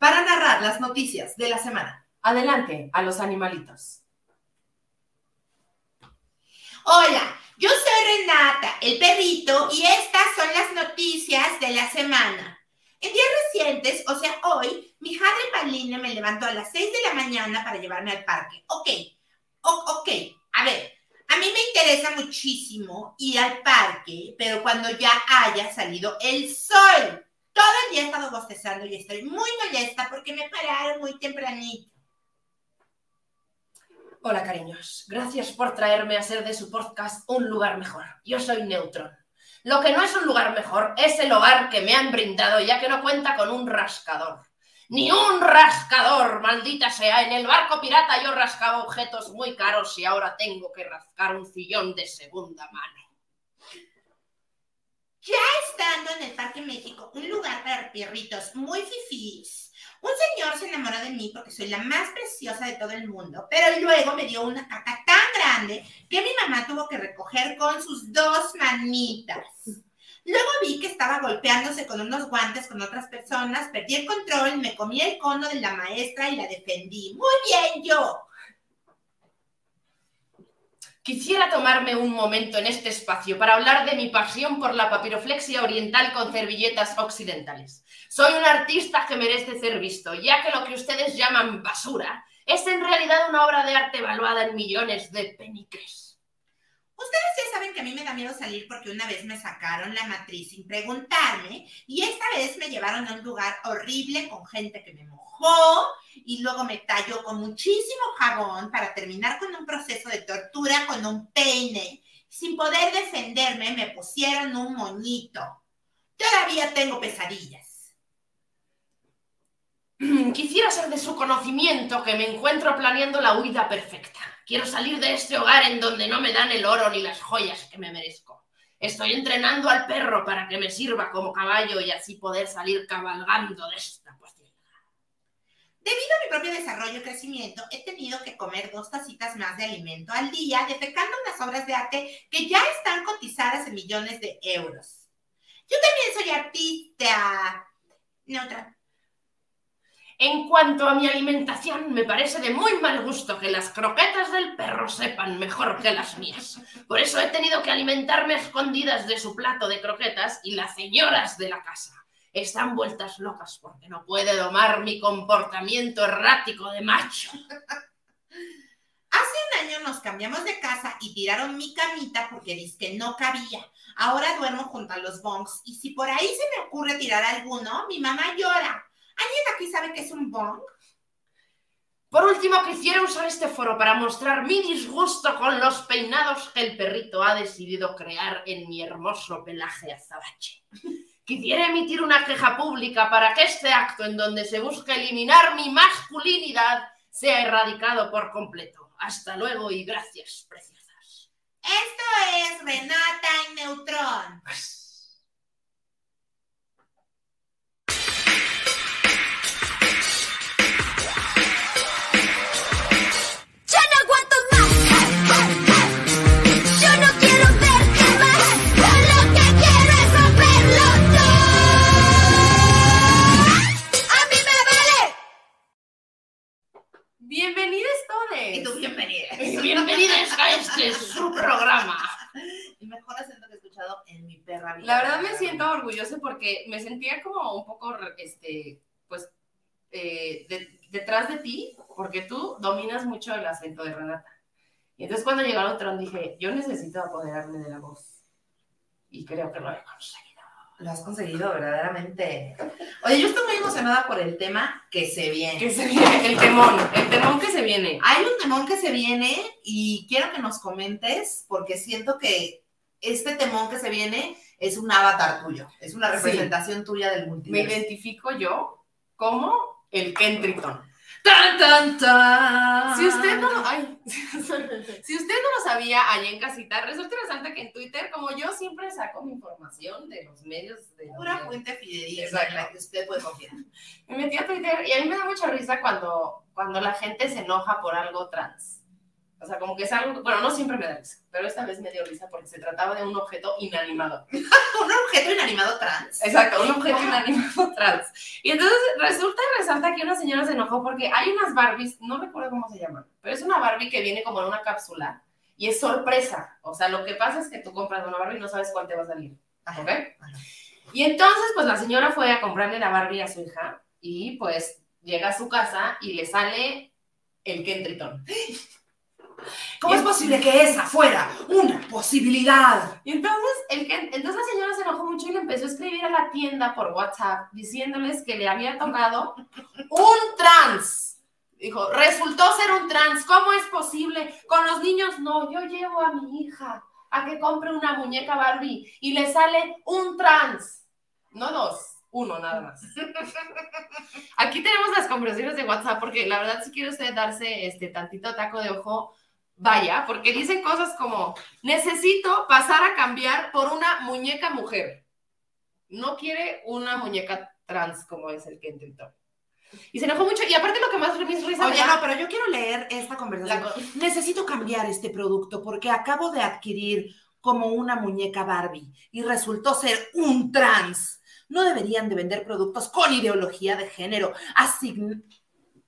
para narrar las noticias de la semana. Adelante a los animalitos. Hola, yo soy Renata, el perrito, y estas son las noticias de la semana. En días recientes, o sea, hoy, mi hija Paulina me levantó a las 6 de la mañana para llevarme al parque. Ok, ok, a ver, a mí me interesa muchísimo ir al parque, pero cuando ya haya salido el sol. Todo el día he estado bostezando y estoy muy molesta porque me pararon muy tempranito. Hola, cariños. Gracias por traerme a ser de su podcast un lugar mejor. Yo soy Neutron. Lo que no es un lugar mejor es el hogar que me han brindado, ya que no cuenta con un rascador. Ni un rascador, maldita sea. En el barco pirata yo rascaba objetos muy caros y ahora tengo que rascar un sillón de segunda mano. Ya estando en el Parque México, un lugar para perritos muy fifís, un señor se enamoró de mí porque soy la más preciosa de todo el mundo, pero luego me dio una caca tan grande que mi mamá tuvo que recoger con sus dos manitas. Luego vi que estaba golpeándose con unos guantes con otras personas, perdí el control, me comí el cono de la maestra y la defendí. Muy bien yo. Quisiera tomarme un momento en este espacio para hablar de mi pasión por la papiroflexia oriental con servilletas occidentales. Soy un artista que merece ser visto, ya que lo que ustedes llaman basura es en realidad una obra de arte evaluada en millones de peniques. Ustedes ya saben que a mí me da miedo salir porque una vez me sacaron la matriz sin preguntarme y esta vez me llevaron a un lugar horrible con gente que me mojó y luego me talló con muchísimo jabón para terminar con un proceso de tortura con un peine. Sin poder defenderme me pusieron un moñito. Todavía tengo pesadillas. Quisiera ser de su conocimiento que me encuentro planeando la huida perfecta. Quiero salir de este hogar en donde no me dan el oro ni las joyas que me merezco. Estoy entrenando al perro para que me sirva como caballo y así poder salir cabalgando de posibilidad. Debido a mi propio desarrollo y crecimiento, he tenido que comer dos tacitas más de alimento al día, defecando unas obras de arte que ya están cotizadas en millones de euros. Yo también soy artista. Neutra. En cuanto a mi alimentación, me parece de muy mal gusto que las croquetas del perro sepan mejor que las mías. Por eso he tenido que alimentarme escondidas de su plato de croquetas y las señoras de la casa están vueltas locas porque no puede domar mi comportamiento errático de macho. Hace un año nos cambiamos de casa y tiraron mi camita porque dice que no cabía. Ahora duermo junto a los bongs y si por ahí se me ocurre tirar alguno, mi mamá llora. ¿Alguien aquí sabe qué es un bong? Por último, quisiera usar este foro para mostrar mi disgusto con los peinados que el perrito ha decidido crear en mi hermoso pelaje azabache. Quisiera emitir una queja pública para que este acto en donde se busca eliminar mi masculinidad sea erradicado por completo. Hasta luego y gracias, preciosas. Esto es Renata y Neutrón. Bienvenidos Y tú todos. bienvenida. Bienvenidos a este su programa. El mejor acento que he escuchado en mi perra vida. La verdad me siento orgullosa porque me sentía como un poco, este, pues, eh, de- detrás de ti, porque tú dominas mucho el acento de Renata. Y entonces cuando llegó el otro dije, yo necesito apoderarme de la voz. Y creo que lo he conseguido. Lo has conseguido verdaderamente. Oye, yo estoy muy emocionada por el tema que se viene. Que se viene, el temón, el temón que se viene. Hay un temón que se viene y quiero que nos comentes porque siento que este temón que se viene es un avatar tuyo, es una Sí. representación tuya del Me multiverso. identifico yo como el Kentriton. ¡Tan, tan, tan! Si usted no lo, ay, si usted no lo sabía allá en casita, resulta interesante que en Twitter, como yo siempre saco mi información de los medios de Pura de- fuente fidedigna en la que usted puede confiar. me metí a Twitter y a mí me da mucha risa cuando, cuando la gente se enoja por algo trans. O sea, como que es algo, bueno, no siempre me da risa, pero esta vez me dio risa porque se trataba de un objeto inanimado. Un objeto inanimado trans. Exacto, un objeto inanimado trans. Y entonces resulta y resalta que una señora se enojó porque hay unas Barbies, no recuerdo cómo se llaman, pero es una Barbie que viene como en una cápsula y es sorpresa. O sea, lo que pasa es que tú compras una Barbie y no sabes cuál te va a salir. Ajá. ¿Ok? Ajá. Y entonces, pues la señora fue a comprarle la Barbie a su hija y pues llega a su casa y le sale el Ken Triton. ¿Cómo es posible que esa fuera una posibilidad? Y entonces, el Ken- entonces la señora se enojó mucho y le empezó a escribir a la tienda por WhatsApp diciéndoles que le había tocado un trans. Dijo, resultó ser un trans, ¿cómo es posible? Con los niños, no, yo llevo a mi hija a que compre una muñeca Barbie y le sale un trans. No dos, uno nada más. Aquí tenemos las conversaciones de WhatsApp porque la verdad si quiere usted darse este tantito taco de ojo, vaya, porque dicen cosas como, necesito pasar a cambiar por una muñeca mujer. No quiere una muñeca trans como es el que intentó. Y se enojó mucho. Y aparte lo que más mis risa me Oye, no, pero yo quiero leer esta conversación. la Necesito cambiar este producto porque acabo de adquirir como una muñeca Barbie y resultó ser un trans. No deberían de vender productos con ideología de género. Así,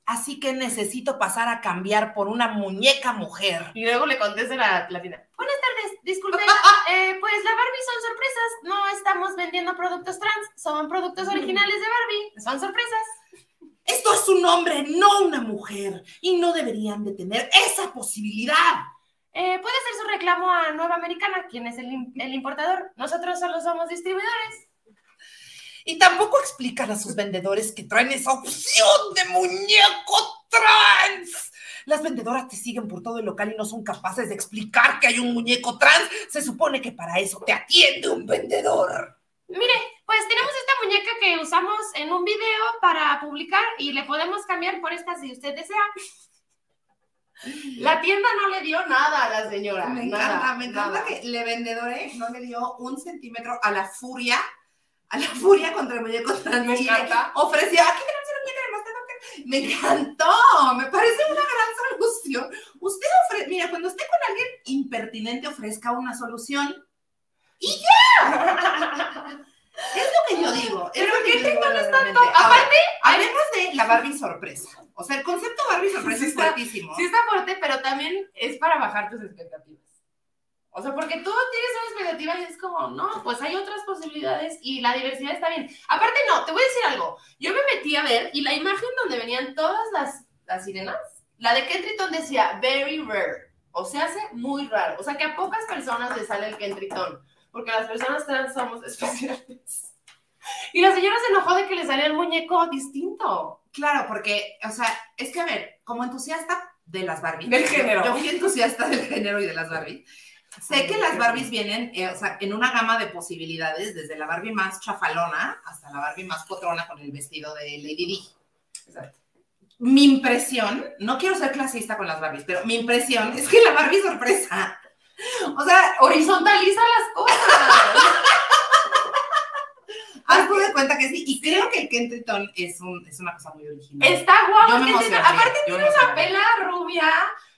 así que necesito pasar a cambiar por una muñeca mujer. Y luego le contesta la latina. Buenas tardes, disculpe. eh, pues la Barbie son sorpresas. No estamos vendiendo productos trans. Son productos originales de Barbie. Son sorpresas. Esto es un hombre, no una mujer. Y no deberían de tener esa posibilidad. Eh, puede hacer su reclamo a Nueva Americana, quien es el importador. Nosotros solo somos distribuidores. Y tampoco explican a sus vendedores que traen esa opción de muñeco trans. Las vendedoras te siguen por todo el local y no son capaces de explicar que hay un muñeco trans. Se supone que para eso te atiende un vendedor. Mire, pues tenemos esta muñeca que usamos en un video para publicar y le podemos cambiar por esta si usted desea. La tienda no le dio nada a la señora. Me nada, encanta, me encanta nada. que le vendedore no le dio un centímetro a la furia, a la furia contra el muñeco trans. Me encanta. Ofrecía, aquí tenemos una muñeca de mascota que-". Me encantó, me parece una gran solución. Usted ofrece, mira, cuando esté con alguien impertinente, ofrezca una solución. Y ya. es lo que yo digo. Es Pero que ¿qué yo digo tengo verdaderamente. tanto? Ahora, Aparte, hablemos de la Barbie sorpresa. O sea, el concepto Barbie sorpresa Sí es está- fuertísimo. Sí está fuerte, pero también es para bajar tus expectativas. O sea, porque tú tienes una expectativa y es como, no, pues hay otras posibilidades y la diversidad está bien. Aparte, no, te voy a decir algo. Yo me metí a ver y la imagen donde venían todas las, las sirenas, la de Kentriton decía very rare. O sea, hace muy raro. O sea, que a pocas personas le sale el Kentriton. Porque las personas trans somos especiales. Y la señora se enojó de que le salía el muñeco distinto. Claro, porque, o sea, es que a ver, como entusiasta de las Barbies. Del género. Yo, fui entusiasta del género y de las Barbies. Sé que las Barbies vienen, eh, o sea, en una gama de posibilidades, desde la Barbie más chafalona hasta la Barbie más potrona con el vestido de Lady Di. Exacto. Mi impresión, no quiero ser clasista con las Barbies, pero mi impresión es que la Barbie sorpresa, o sea, Horizontaliza las cosas. hazte de cuenta que sí, y creo que el Kentriton es, un, es una cosa muy original. Está guapo. Aparte tiene una pela rubia,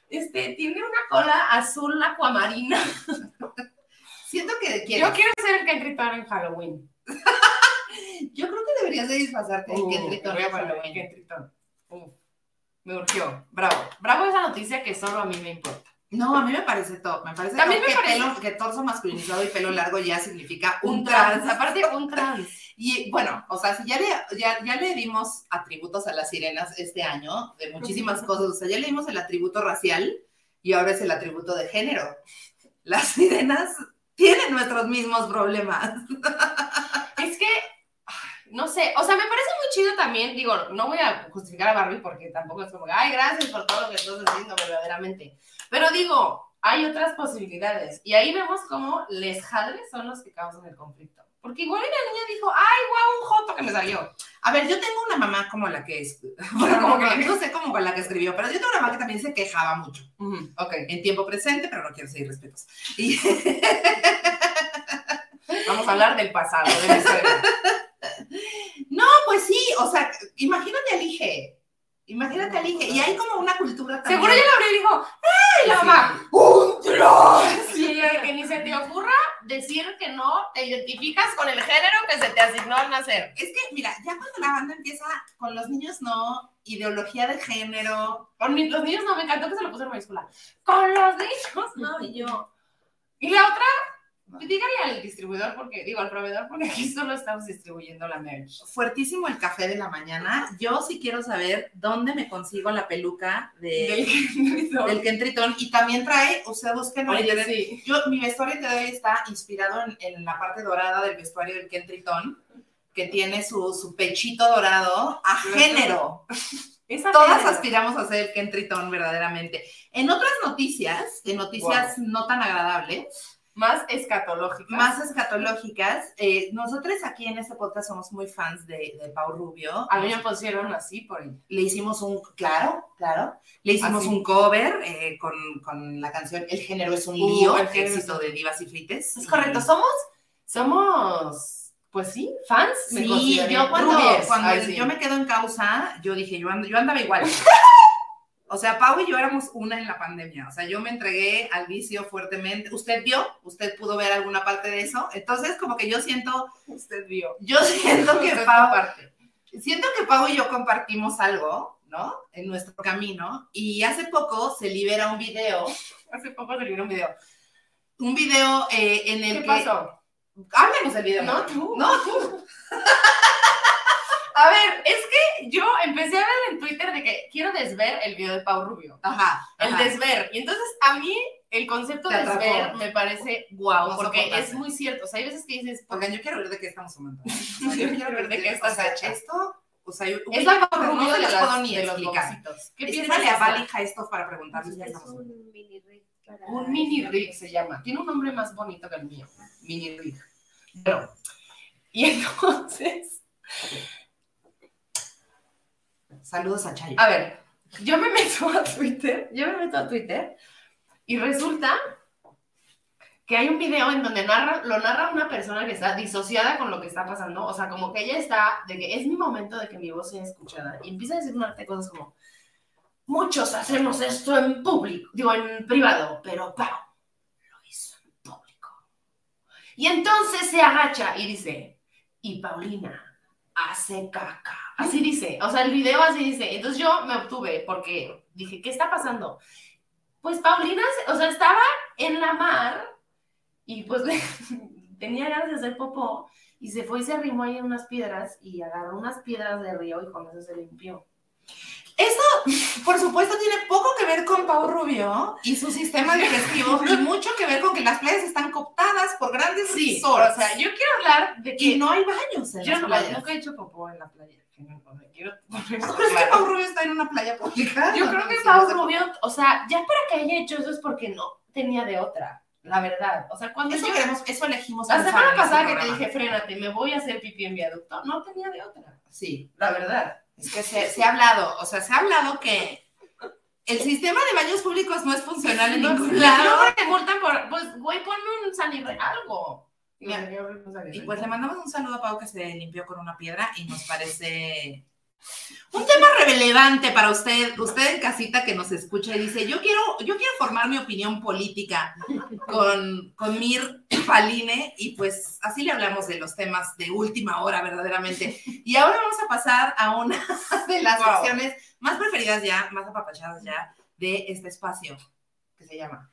este, tiene una cola azul acuamarina. Siento que quieres. Yo quiero ser el que gritaron en Halloween. Yo creo que deberías de disfrazarte de Uh, a en Halloween. Uh, me urgió. Bravo. Bravo esa noticia que solo a mí me importa. No, a mí me parece top. Me parece También top me que, parece- pelo- que torso masculinizado y pelo largo ya significa un, Un trans. trans. Aparte, un trans. Y bueno, o sea, si ya le, ya, ya le dimos atributos a las sirenas este año, de muchísimas cosas, o sea, ya le dimos el atributo racial y ahora es el atributo de género. Las sirenas tienen nuestros mismos problemas. Es que, no sé, o sea, me parece muy chido también, digo, no voy a justificar a Barbie porque tampoco es como, ay, gracias por todo lo que estás haciendo verdaderamente. Pero digo, hay otras posibilidades. Y ahí vemos cómo les jadres son los que causan el conflicto. Porque igual la niña dijo, ay, guau, un joto que me salió. A ver, yo tengo una mamá como la que es, bueno, como que no sé como la que escribió, pero yo tengo una mamá que también se quejaba mucho. Ok. En tiempo presente, pero no quiero ser irrespetuosa. Y Vamos a hablar del pasado, de. No, pues sí, o sea, imagínate al Ige. Imagínate al Ige. Y hay como una cultura también. Seguro ella la abrió y dijo, ay, la Sí. mamá, un. Y ella, que ni se te ocurra decir que no te identificas con el género que se te asignó al nacer. Es que, mira, ya cuando la banda empieza con los niños no, ideología de género, Con los niños no, me encantó que se lo puse en mayúscula. Con los niños, no, y yo. Y la otra, dígale al distribuidor, porque, digo, al proveedor, porque aquí solo estamos distribuyendo la merch. fuertísimo el café de la mañana. Yo sí quiero saber dónde me consigo la peluca de, Del Kentritón y también trae, o sea, busquen en Oye, sí. Yo, mi vestuario de hoy está inspirado en, en la parte dorada del vestuario del Kentritón, que tiene su, su pechito dorado a género. Esa Todas aspiramos a ser el Kentritón verdaderamente. En otras noticias, en noticias no tan agradables, Más escatológica. más escatológicas, eh, nosotros aquí en este podcast somos muy fans de, de Pau Rubio. A mí me pusieron así por ahí. le hicimos un, claro, claro, le hicimos Así. un cover eh, con, con la canción El género es un Uh, lío, El éxito de Divas y Frites. Es correcto, somos, somos, pues sí, fans. Sí, yo cuando, cuando Ay, sí. yo me quedo en causa, yo dije, yo, ando- yo andaba igual. O sea, Pau y yo éramos una en la pandemia. O sea, yo me entregué al vicio fuertemente. ¿Usted vio? ¿Usted pudo ver alguna parte de eso? Entonces, como que yo siento, Usted vio. yo siento que Pau, comparte. siento que Pau y yo compartimos algo, ¿no? En nuestro camino. Y hace poco se libera un video, Hace poco se un video. un video eh, en el ¿Qué que... pasó? Háblenos del video. No, tú. No, tú. Es que yo empecé a ver en Twitter de que quiero desver el video de Pau Rubio. Ajá. El ajá. desver. Y entonces a mí el concepto de desver me parece guau, No porque soportaste. es muy cierto. O sea, hay veces que dices, Porque yo quiero ver de qué estamos hablando. O sea, Yo quiero ver de qué o estás sea, hecha. Esto, o sea, yo, es la Pau no Rubio se de, los las- puedo ni de los explicar. ¿Qué piensas a? Valija esto para preguntarles qué Es estamos hablando. un mini rig para... Un mini rig se llama. Tiene un nombre más bonito que el mío. Mini rig. Bueno, y entonces, Saludos a Chayo. a ver, yo me meto a Twitter, yo me meto a Twitter y resulta que hay un video en donde narra, lo narra una persona que está disociada con lo que está pasando, o sea, como que ella está, de que es mi momento de que mi voz sea escuchada, y empieza a decir una de cosas como, muchos hacemos esto en público, digo, en privado, pero Pau lo hizo en público. Y entonces se agacha y dice, y Paulina hace caca. Así dice, o sea, el video así dice. Entonces yo me obtuve porque dije, ¿qué está pasando? Pues Paulina, o sea, estaba en la mar y pues tenía ganas de hacer popó y se fue y se arrimó ahí en unas piedras y agarró unas piedras de río y con eso se limpió. Por supuesto, tiene poco que ver con Pau Rubio y su sistema digestivo y mucho que ver con que las playas están cooptadas por grandes Sí, resorts. o sea, yo quiero hablar de que y no hay baños en yo las no, playas. nunca he hecho popó en la playa. No, o sea, quiero poner ¿Tú esto crees que. Pau Rubio está en una playa pública? Yo creo que Pau no. Rubio, o sea, ya para que haya hecho eso es porque no tenía de otra, la verdad. O sea, cuando Eso yo... queremos, eso elegimos. La semana este pasada que te dije, frénate, me voy a hacer pipí en viaducto, no tenía de otra, Sí, la verdad. es que se, se ha hablado, o sea, se ha hablado que el sistema de baños públicos no es funcional en No, ningún lado. te multan por, pues, güey, ponme un sanirre, algo. Y, Mira, pues le mandamos un saludo a Pau que se limpió con una piedra y nos parece un tema relevante para usted, usted en casita que nos escucha y dice, yo quiero, yo quiero formar mi opinión política con, con Mir Paline y pues así le hablamos de los temas de última hora verdaderamente. Y ahora vamos a pasar a una de las Wow. secciones más preferidas ya, más apapachadas ya de este espacio que se llama.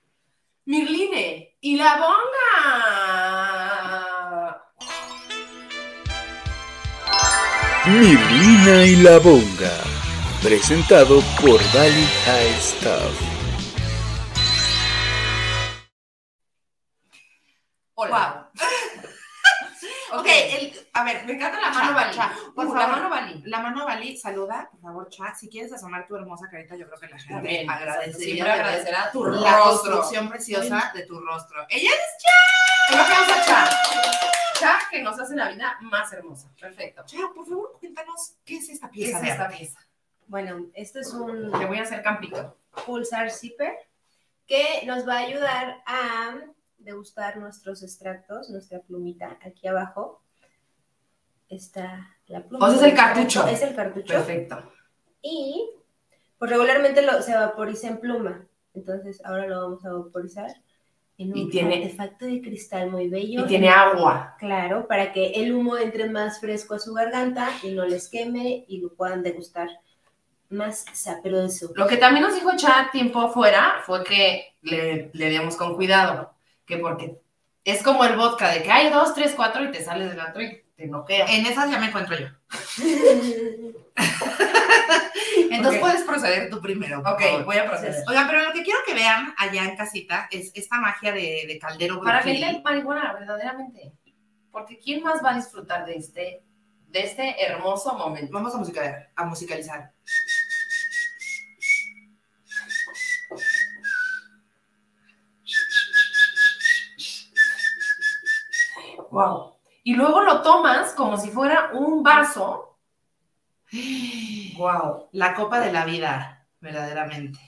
Mirline y la bonga. Mirlina y la Bonga. Presentado por Valley High Staff. Hola. Ok, el- a ver, Me encanta la mano Cha, Bali. cha, por Uh, la favor. mano Bali. La mano Bali, saluda, por favor, Cha. Si quieres asomar tu hermosa carita, yo creo que la gente También, agradecería Siempre agradecerá tu la rostro. construcción preciosa de tu rostro. Ella Un aplauso a Cha. Cha, que nos hace la vida más hermosa. Perfecto. Cha, por favor, cuéntanos qué es esta ¿Qué pieza es de esta pieza? Bueno, esto es un Le voy a hacer campito. pulsar zipper que nos va a ayudar a degustar nuestros extractos, nuestra plumita aquí abajo. Está la pluma. O sea, es el cartucho. Es el cartucho. Perfecto. Y pues regularmente lo, se vaporiza en pluma. Entonces ahora lo vamos a vaporizar en un Y tiene- artefacto de cristal muy bello. Y tiene agua. Claro, para que el humo entre más fresco a su garganta y no les queme y lo puedan degustar más sabroso. Lo que también nos dijo Chad tiempo fuera fue que le, le demos con cuidado, que porque es como el vodka, de que hay dos, tres, cuatro y te sales del y te noquea. En esas ya me encuentro yo. Entonces puedes proceder tú primero. Ok, favor. voy a proceder. Oigan, pero lo que quiero que vean allá en casita es esta magia de, de caldero Para brujil. gente marihuana, verdaderamente. Porque ¿quién más va a disfrutar de este, de este hermoso momento? Vamos a musicalizar, a musicalizar. Wow. Y luego lo tomas como si fuera un vaso. Wow. La copa de la vida, verdaderamente.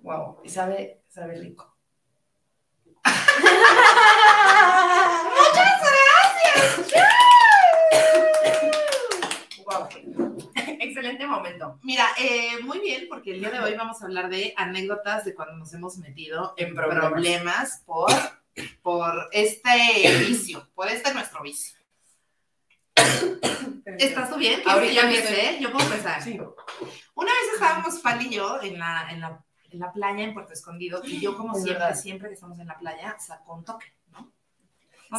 Wow. Y sabe, sabe rico. Wow. Excelente momento. Mira, eh, muy bien, porque el día de hoy vamos a hablar de anécdotas de cuando nos hemos metido en En problemas. problemas, por, por este vicio, por este nuestro vicio. ¿Estás tú bien? ¿Quieres que Ahorita yo me empiece? Yo puedo empezar. Sí. Una vez estábamos Pal y yo en la, en la, en la playa en Puerto Escondido y yo como Es siempre, verdad. siempre que estamos en la playa, saco un toque, ¿no?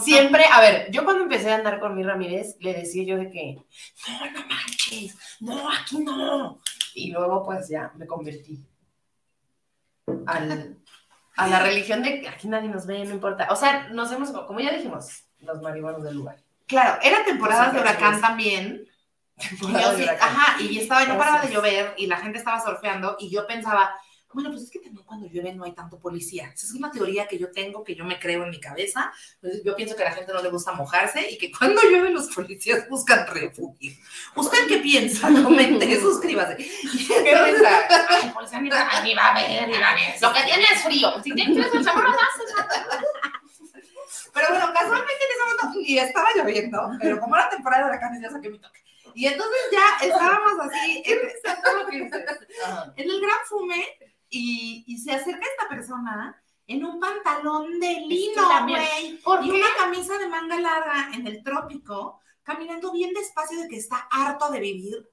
Siempre, a ver, yo cuando empecé a andar con mi Ramírez, le decía yo de que, no, no manches, no, aquí no. Y luego pues ya me convertí al, a la religión de que aquí nadie nos ve, no importa. O sea, nos hemos, como ya dijimos, los marihuanos del lugar. Claro, era temporada de huracán también. Y yo de huracán. ajá, y estaba, no paraba de llover y la gente estaba surfeando y yo pensaba, bueno, pues es que también cuando llueve no hay tanto policía. Esa es una teoría que yo tengo, que yo me creo en mi cabeza. Entonces, yo pienso que a la gente no le gusta mojarse y que cuando llueve los policías buscan refugio. ¿Usted qué piensa? Comente, suscríbase. ¿Qué piensas? Ay, policía ni va, ni va a ver, ni va a ver. Lo que tiene es frío. Si tienes frío, se llama Pero bueno, casualmente en ese momento y estaba lloviendo, pero como era temporada de huracanes ya saqué mi toque. Y entonces ya estábamos así en, en el gran fume y, y se acerca esta persona en un pantalón de lino, güey, ¿Por y qué? una camisa de manga larga en el trópico, caminando bien despacio de que está harto de vivir.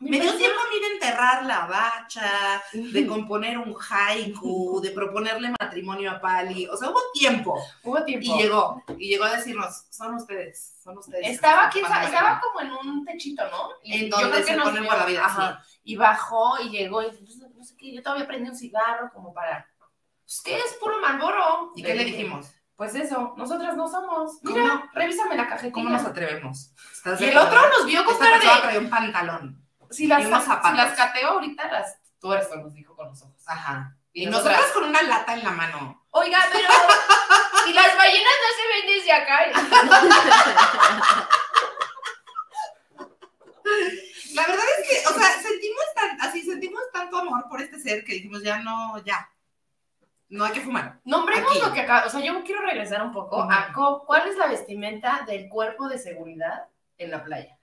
Me dio tiempo a mí de enterrar la bacha, de componer un haiku, de proponerle matrimonio a Pali. O sea, hubo tiempo. Hubo tiempo. Y llegó, y llegó a decirnos, son ustedes, son ustedes. Estaba. Cuando Estaba como en un techito, ¿no? En yo donde se vio, guardavidas, ajá. Y bajó y llegó y dice, "Pues, no sé qué, yo todavía prendí un cigarro como para, pues, ¿qué es? Puro Malboro. ¿Y qué le dijimos? Pues eso, nosotras no somos. ¿Cómo Mira, revísame la cajetilla. ¿Cómo nos atrevemos? ¿Estás Y el otro nos vio con cara de, un pantalón. si las, si las cateo ahorita, las tuerzo, nos dijo con los ojos. Ajá. Y, Y nosotras nosotras- con una lata en la mano. Oiga, pero... y las ballenas no se ven desde acá. La verdad es que, o sea, sentimos tan, así, sentimos tanto que dijimos, ya no, ya. No hay que fumar. Nombremos Aquí. lo que acaba, o sea, yo quiero regresar un poco Ujú. a co- cuál es la vestimenta del cuerpo de seguridad en la playa.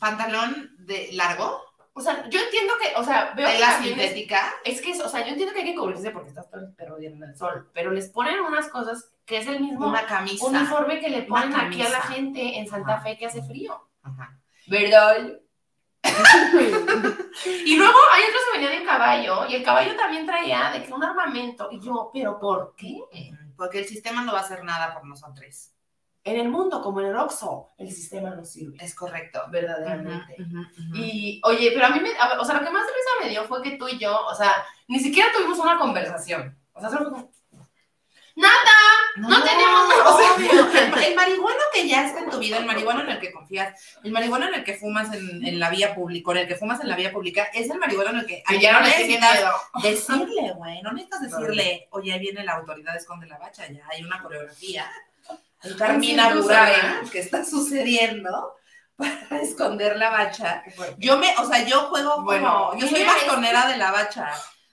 Pantalón de largo, O sea, yo entiendo que, o sea, veo que tela es, sintética. es que, es- o sea, yo entiendo que hay que cubrirse porque estás todo el perro en el sol, pero les ponen unas cosas que es el mismo Una camisa. uniforme que le ponen aquí a la gente en Santa Ajá. Fe que hace frío. Ajá. ¿Verdad? Y luego hay otros que venían en caballo y el caballo también traía de que un armamento. Y yo, ¿pero por qué? Porque el sistema no va a hacer nada por nosotros. En el mundo, como en el Oxxo, el sistema no sirve. Es correcto. verdaderamente. Y, oye, pero a mí, me, o sea, lo que más risa me dio fue que tú y yo, o sea, ni siquiera tuvimos una conversación. O sea, solo ¡Nada! no tenemos nada. Obvio. El, el marihuano que ya está en tu vida, el marihuano en el que confías, el marihuano en el que fumas en, en la vía pública, en el que fumas en la vía pública, es el marihuano en el que, Que ya no necesitas decirle, güey, no necesitas decirle, oye, ahí viene la autoridad, esconde la bacha, ya hay una coreografía. Hay Carmina Sí, Burana que está sucediendo para esconder la bacha. Yo me, o sea, yo juego como, Bueno, yo soy bastonera de la bacha.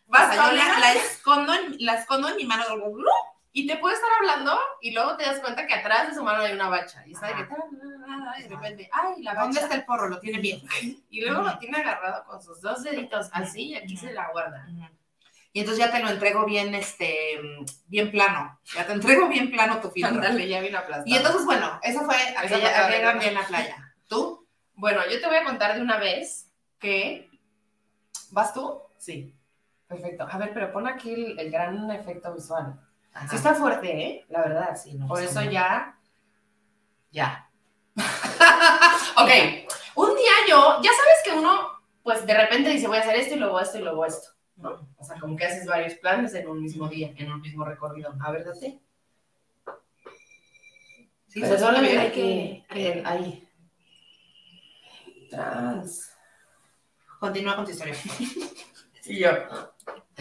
O sea, yo la escondo en, la escondo en mi mano. Y te puede estar hablando y luego te das cuenta que atrás de su mano hay una bacha. Y sabe que Ajá. y de repente, ¡ay, la ¿Dónde bacha! está el porro? Lo tiene bien. Y luego lo tiene agarrado con sus dos deditos así y aquí se la guarda. y entonces ya te lo entrego bien, este, bien plano. Ya te entrego bien plano tu filtro. Ándale, ya vino aplastado. Y entonces, bueno, eso fue aquella, aquella vez. en la playa. ¿Tú? Bueno, yo te voy a contar de una vez que... ¿Vas tú? Sí. Perfecto. A ver, pero pon aquí el, el gran efecto visual. Ajá. Sí está fuerte, ¿eh? La verdad. Sí, no Por eso ya... Ya. Ok, un día yo, ya sabes que uno, pues de repente dice, voy a hacer esto y luego esto y luego esto, ¿no? O sea, como que haces varios planes en un mismo día, en un mismo recorrido. A ver, date. Sí, Pero sí, hay sí. que... ahí. Trans. Continúa con tu historia. Y yo.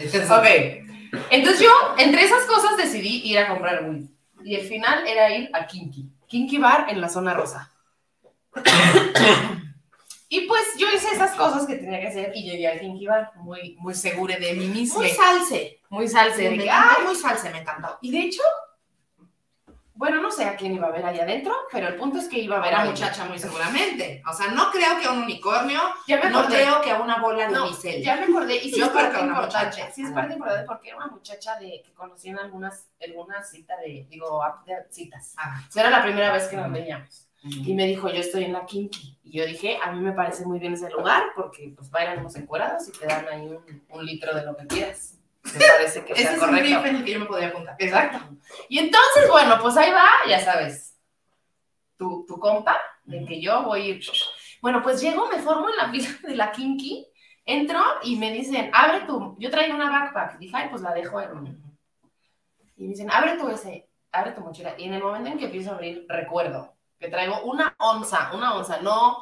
Entonces, Ok. Entonces yo, entre esas cosas, decidí ir a comprar weed. Y el final era ir a Kinky. Kinky Bar en la zona rosa. y pues yo hice esas cosas que tenía que hacer y llegué al Kinky Bar muy, muy segura de mí misma. Muy salse. Muy salse. de Me que, muy salse, me encantó. Y de hecho, bueno, no sé a quién iba a ver allá adentro, pero el punto es que iba a ver a una muchacha muy seguramente. O sea, no creo que a un unicornio, Ya me no creo que a una bola de No, unicel. ya me acordé. Y sí Yo es parte importante. Sí es parte importante porque era una muchacha de, que conocí en algunas, alguna cita de, digo, de citas. Ah, O sea, era la primera vez que nos veíamos. Y me dijo, yo estoy en la Kinky. Y yo dije, a mí me parece muy bien ese lugar porque pues bailan unos encuerados y te dan ahí un, un litro de lo que quieras. Me parece que Ese sea es un correcto. en el que yo me podía apuntar. Exacto. Y entonces, bueno, pues ahí va, ya sabes, tu, tu compa, de que yo voy a ir. Bueno, pues llego, me formo en la fila de la Kinky, entro y me dicen, abre tu, yo traía una backpack, dije, ay, pues la dejo en... Y me dicen, abre tu ese, abre tu mochila. Y en el momento en que empiezo a abrir, recuerdo que traigo una onza, una onza, no,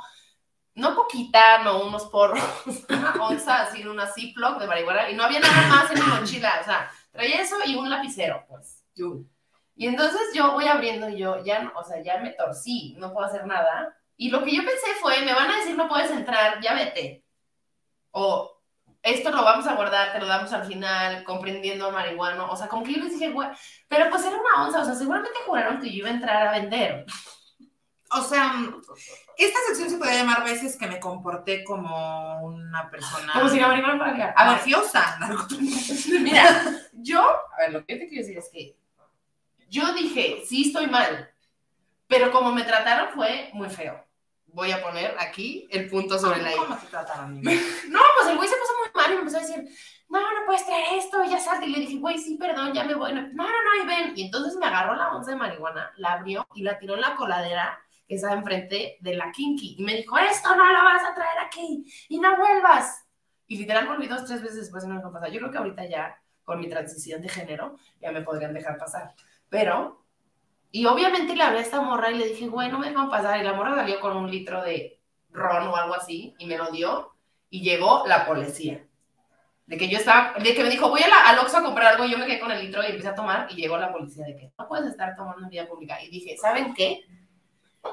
no poquita, no unos porros, una onza así en una Ziploc de marihuana y no había nada más en mi mochila, o sea, traía eso y un lapicero, pues. Y entonces yo voy abriendo y yo ya, o sea, ya me torcí, no puedo hacer nada. Y lo que yo pensé fue, me van a decir no puedes entrar, ya vete. O esto lo vamos a guardar, te lo damos al final, comprendiendo marihuana. O sea, como que yo les dije, güey, pero pues era una onza, o sea, seguramente juraron que yo iba a entrar a vender. O sea, esta sección se puede llamar veces que me comporté como una persona Como si la marihuana fuera. A ver, mafiosa. Mira, yo, a ver, lo que te quiero decir es que yo dije, sí estoy mal, pero como me trataron fue muy feo. Voy a poner aquí el punto sobre la I. ¿Cómo te trataron? No, pues el güey se puso muy mal y me empezó a decir, no, no puedes traer esto, ya salte. Y le dije, güey, sí, perdón, ya me voy. No, no, no, y ven. Y entonces me agarró la onza de marihuana, la abrió y la tiró en la coladera que estaba enfrente de la Kinky. Y me dijo, esto no lo vas a traer aquí y no vuelvas. Y literal volví dos, tres veces después y no me dejó pasar. Yo creo que ahorita ya, con mi transición de género, ya me podrían dejar pasar. Pero, y obviamente le hablé a esta morra y le dije, güey, no me dejan pasar. Y la morra salió con un litro de ron o algo así y me lo dio y llegó la policía. De que yo estaba, de que me dijo, voy a la, al Oxxo a comprar algo, y yo me quedé con el litro y empecé a tomar y llegó la policía de que no puedes estar tomando en vía pública. Y dije, ¿saben qué?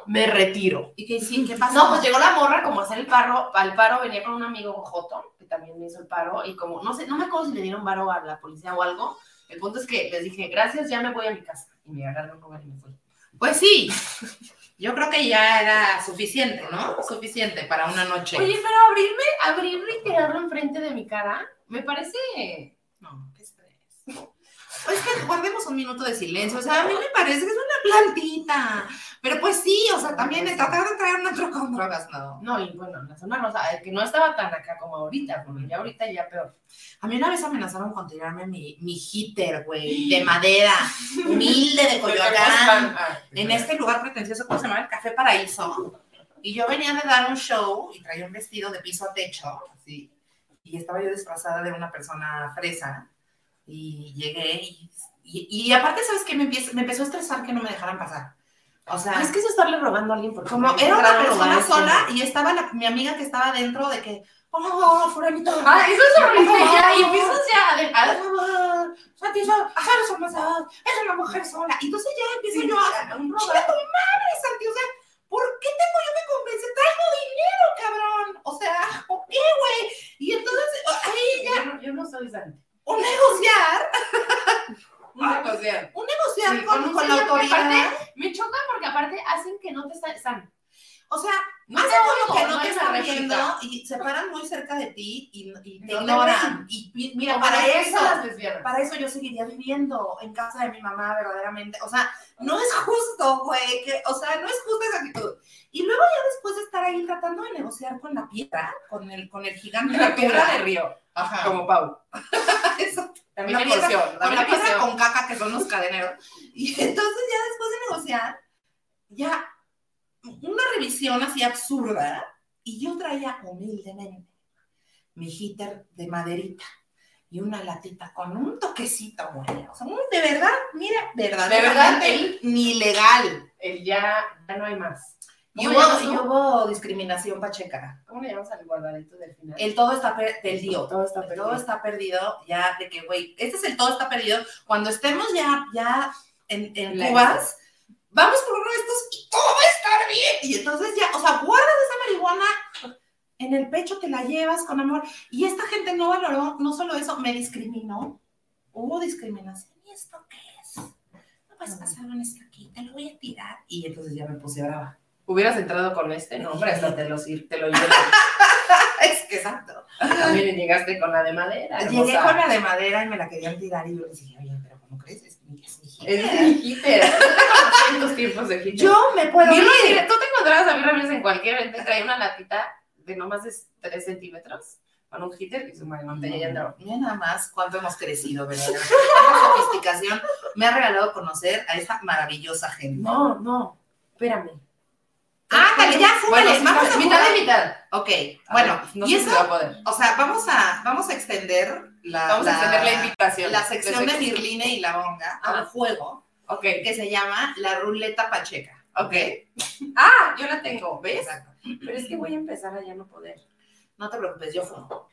Me retiro. ¿Y qué, sí, qué pasó? No, pues llegó la morra como a hacer el paro, al paro venía con un amigo Joto, que también me hizo el paro, y como, no sé, no me acuerdo si le dieron paro a la policía o algo, el punto es que les dije, gracias, ya me voy a mi casa, y me agarraron lugar y me fui. Pues sí. Yo creo que ya era suficiente, ¿no? Suficiente para una noche. Oye, pero abrirme, abrirme y tirarlo enfrente de mi cara, me parece... Es que guardemos un minuto de silencio. O sea, a mí me parece que es una plantita. Pero pues sí, o sea, también de tratar de traer un otro con drogas, no. No, y bueno, la zona rosa, eh, que no estaba tan acá como ahorita, porque ya ahorita ya peor. A mí una vez amenazaron con tirarme mi, mi hitter, güey, de madera, humilde de Coyoacán, en este lugar pretencioso que se llama el Café Paraíso. Y yo venía de dar un show y traía un vestido de piso a techo, así. Y estaba yo disfrazada de una persona fresa. Y llegué y, y, y aparte, ¿sabes qué? Me, empieza- me empezó a estresar que no me dejaran pasar. O sea, Es que eso estarle robando a alguien porque como era una persona sola y estaba la- mi amiga que estaba dentro de que, oh, fulanito. Ah, eso es horrible ya, y empiezas ya a de- a- favor, Santi, yo, ¿sabes cómo sos? Es una mujer sola. Y entonces ya empiezo yo a un ¡Chinga tu madre, Santi! O sea, ¿por qué tengo yo que convencer? ¡Traigo dinero, cabrón! O sea, ¿por qué, güey? Y entonces, ahí ya, Yo no, yo no soy Santi. Un negociar, Un negociar. un negociar Sí, con, con un con la autoridad. aparte- Me choca porque aparte hacen que no te está- están. O sea, No hacen como que no no te están viendo y se paran muy cerca de ti y, y te No ignoran. Y mira, para eso, para eso yo seguiría viviendo en casa de mi mamá verdaderamente. O sea, no es justo, güey, que, o sea, no es justa esa actitud. Y luego ya después de estar ahí tratando de negociar con la piedra, con el, con el gigante La piedra de río, Ajá. como Pau. Eso. La La porción, la con la piedra porción. con caca que son los cadeneros. Y entonces ya después de negociar, ya una revisión así absurda, y yo traía humildemente mi heater de maderita y una latita con un toquecito, güey. O sea, de verdad, mira, verdaderamente él- ni legal. El ya, ya no hay más. Y ¿Cómo hubo, y discriminación pacheca. ¿Cómo le llamas al guardadito del final? El todo está perdido. todo está El perdido. todo está perdido ya de que, güey, este es el todo está perdido. Cuando estemos ya, ya en, en Cubas, vamos por uno de estos y todo a estar bien. Y entonces ya, o sea, guardas esa marihuana en el pecho, te la llevas con amor. Y esta gente no valoró, no solo eso, me discriminó. Hubo discriminación. ¿Y esto qué es? No puedes pasar con esto aquí, te lo voy a tirar. Y entonces ya me puse brava. Hubieras entrado con este, no, hombre, hasta te lo, te lo. Es que exacto. También llegaste con la de madera. Llegué hermosa. con la de madera y me la querían tirar y yo les dije, oye, pero ¿cómo crees? Es mi, es mi hijita". Es mi hitter. Tus tiempos de hitter. Yo me puedo ir. tú te encontrabas a mí Ramírez en cualquier evento traía una latita de no más de 3 centímetros con un hitter y su manteña y andaba. Mira nada más cuánto hemos crecido, ¿verdad? La sofisticación me ha regalado conocer a esta maravillosa gente. No, no, espérame. Ándale, ya, Bueno, vamos a mitad de mitad. Ok, A bueno, ver, no y eso, se va a poder. o sea, vamos a, vamos a extender la, Vamos a extender la invitación. la sección de Mirline y la Bonga a Ajá. un juego Ok, que se llama la ruleta pacheca. ok. Ah, yo la tengo, ¿ves? Exacto. Pero es que voy a empezar a ya no poder. No te preocupes, yo fumo.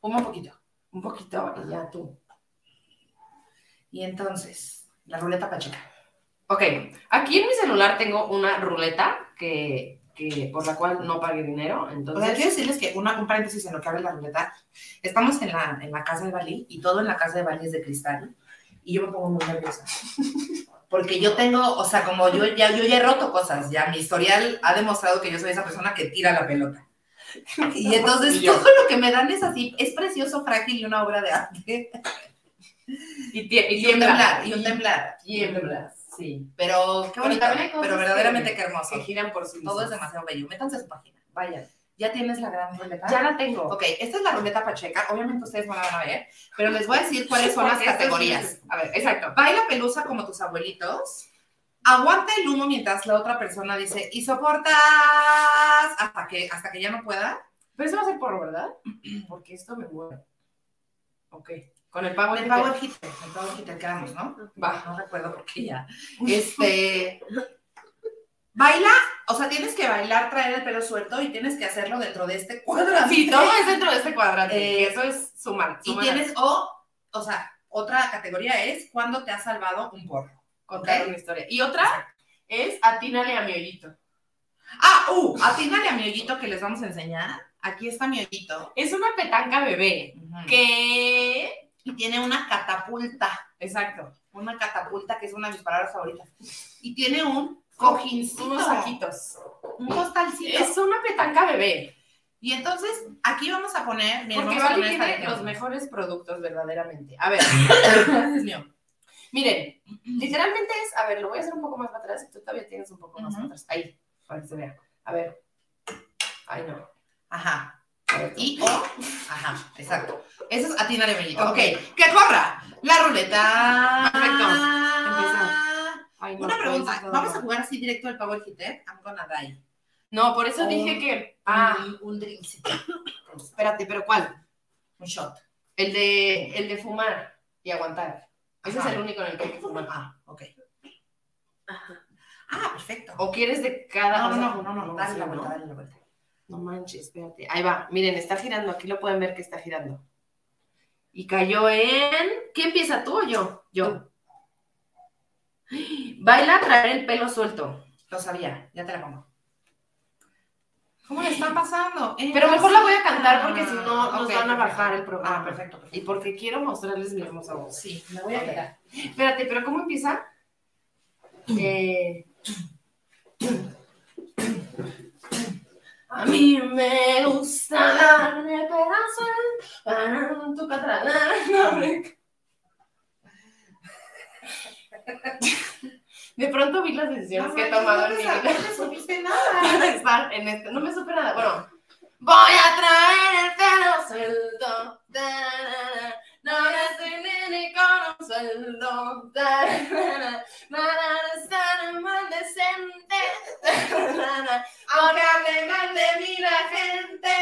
Fumo un poquito. Un poquito y ya tú. Y entonces, la ruleta pacheca. Ok, aquí en mi celular tengo una ruleta que, que por la cual no pagué dinero, O sea, entonces... quiero decirles que una, un paréntesis en lo que abre la ruleta. Estamos en la, en la casa de Bali y todo en la casa de Bali es de cristal. Y yo me pongo muy nerviosa. Porque yo tengo, o sea, como yo ya, yo ya he roto cosas, ya mi historial ha demostrado que yo soy esa persona que tira la pelota. Y entonces Y todo lo que me dan es así, es precioso, frágil y una obra de arte. Y, y Y un temblar, y un temblar. Sí. Pero qué cosas pero que- verdaderamente qué hermoso. Que giran por sí Todo es demasiado bello. Métanse a su página. Vaya. ¿Ya tienes la gran ruleta? Ya la tengo. Ok, esta es la ruleta pacheca. Obviamente ustedes no la van a ver, pero les voy a decir cuáles son las categorías. A ver, exacto. Baila pelusa como tus abuelitos. Aguanta el humo mientras la otra persona dice, y soportas hasta que, hasta que ya no pueda. Pero eso va a ser porro, ¿verdad? Porque esto me muere. Ok. Con el pago El power hit, el power hit quedamos, ¿no? Va. No recuerdo por qué ya. Este, baila, o sea, tienes que bailar, traer el pelo suelto y tienes que hacerlo dentro de este cuadradito. Sí, todo es dentro de este cuadrante. Eh, y eso es sumar. Y tienes, o, o sea, otra categoría es cuando te ha salvado un porro. contar una historia. Y otra es atínale a mi hoyito. Ah, uh, atínale a mi hoyito que les vamos a enseñar. Aquí está mi hoyito. Es una petanca bebé. Que. Y tiene una catapulta. Exacto. Una catapulta que es una de mis palabras favoritas. Y tiene un cojincito. Unos saquitos. Un costalcito. Es una petanca bebé. Y entonces, aquí vamos a poner. miren, Porque esta tiene los mejores productos, verdaderamente. A ver, Es mío. miren, literalmente es, a ver, lo voy a hacer un poco más para atrás y tú todavía tienes un poco más para atrás. Ahí, para que se vea. A ver. Ay, no. Ajá. Y o. Ajá, exacto. Eso es atínale a mi hoyito. Ok. Que corra. La ruleta. Perfecto. Ay, no, Una todo pregunta. ¿Vamos a jugar así directo el Power Hitter? I'm gonna die. No, por eso dije que. Ah, Un, un drinkcito. espérate, pero ¿cuál? Un shot. El de, el de fumar y aguantar. Ese Ajá. es el único en el que hay que fumar. Ah, ok. Ah, perfecto. ¿O quieres de cada No, no, no, no, no, dale la vuelta, dale la vuelta. No manches, espérate. Ahí va. Miren, está girando. Aquí lo pueden ver que está girando. Y cayó en. ¿Quién empieza tú o yo? Yo. Baila traer el pelo suelto. Lo sabía, ya te la pongo. ¿Cómo le está pasando? Pero mejor la voy a cantar porque si no Ah, nos van a bajar el programa. Ah, perfecto, perfecto. Y porque quiero mostrarles mi hermosa voz. Sí, me voy a quedar. Espérate, pero ¿cómo empieza? Eh, Me gusta darme pedazos para tu. De pronto vi las decisiones que he tomado en mi vida. No te supiste nada. estar en este. No me supe nada. Bueno, voy a traer el pelo suelto. No estoy ni con un sueldo. Aunque hable mal de mí la gente.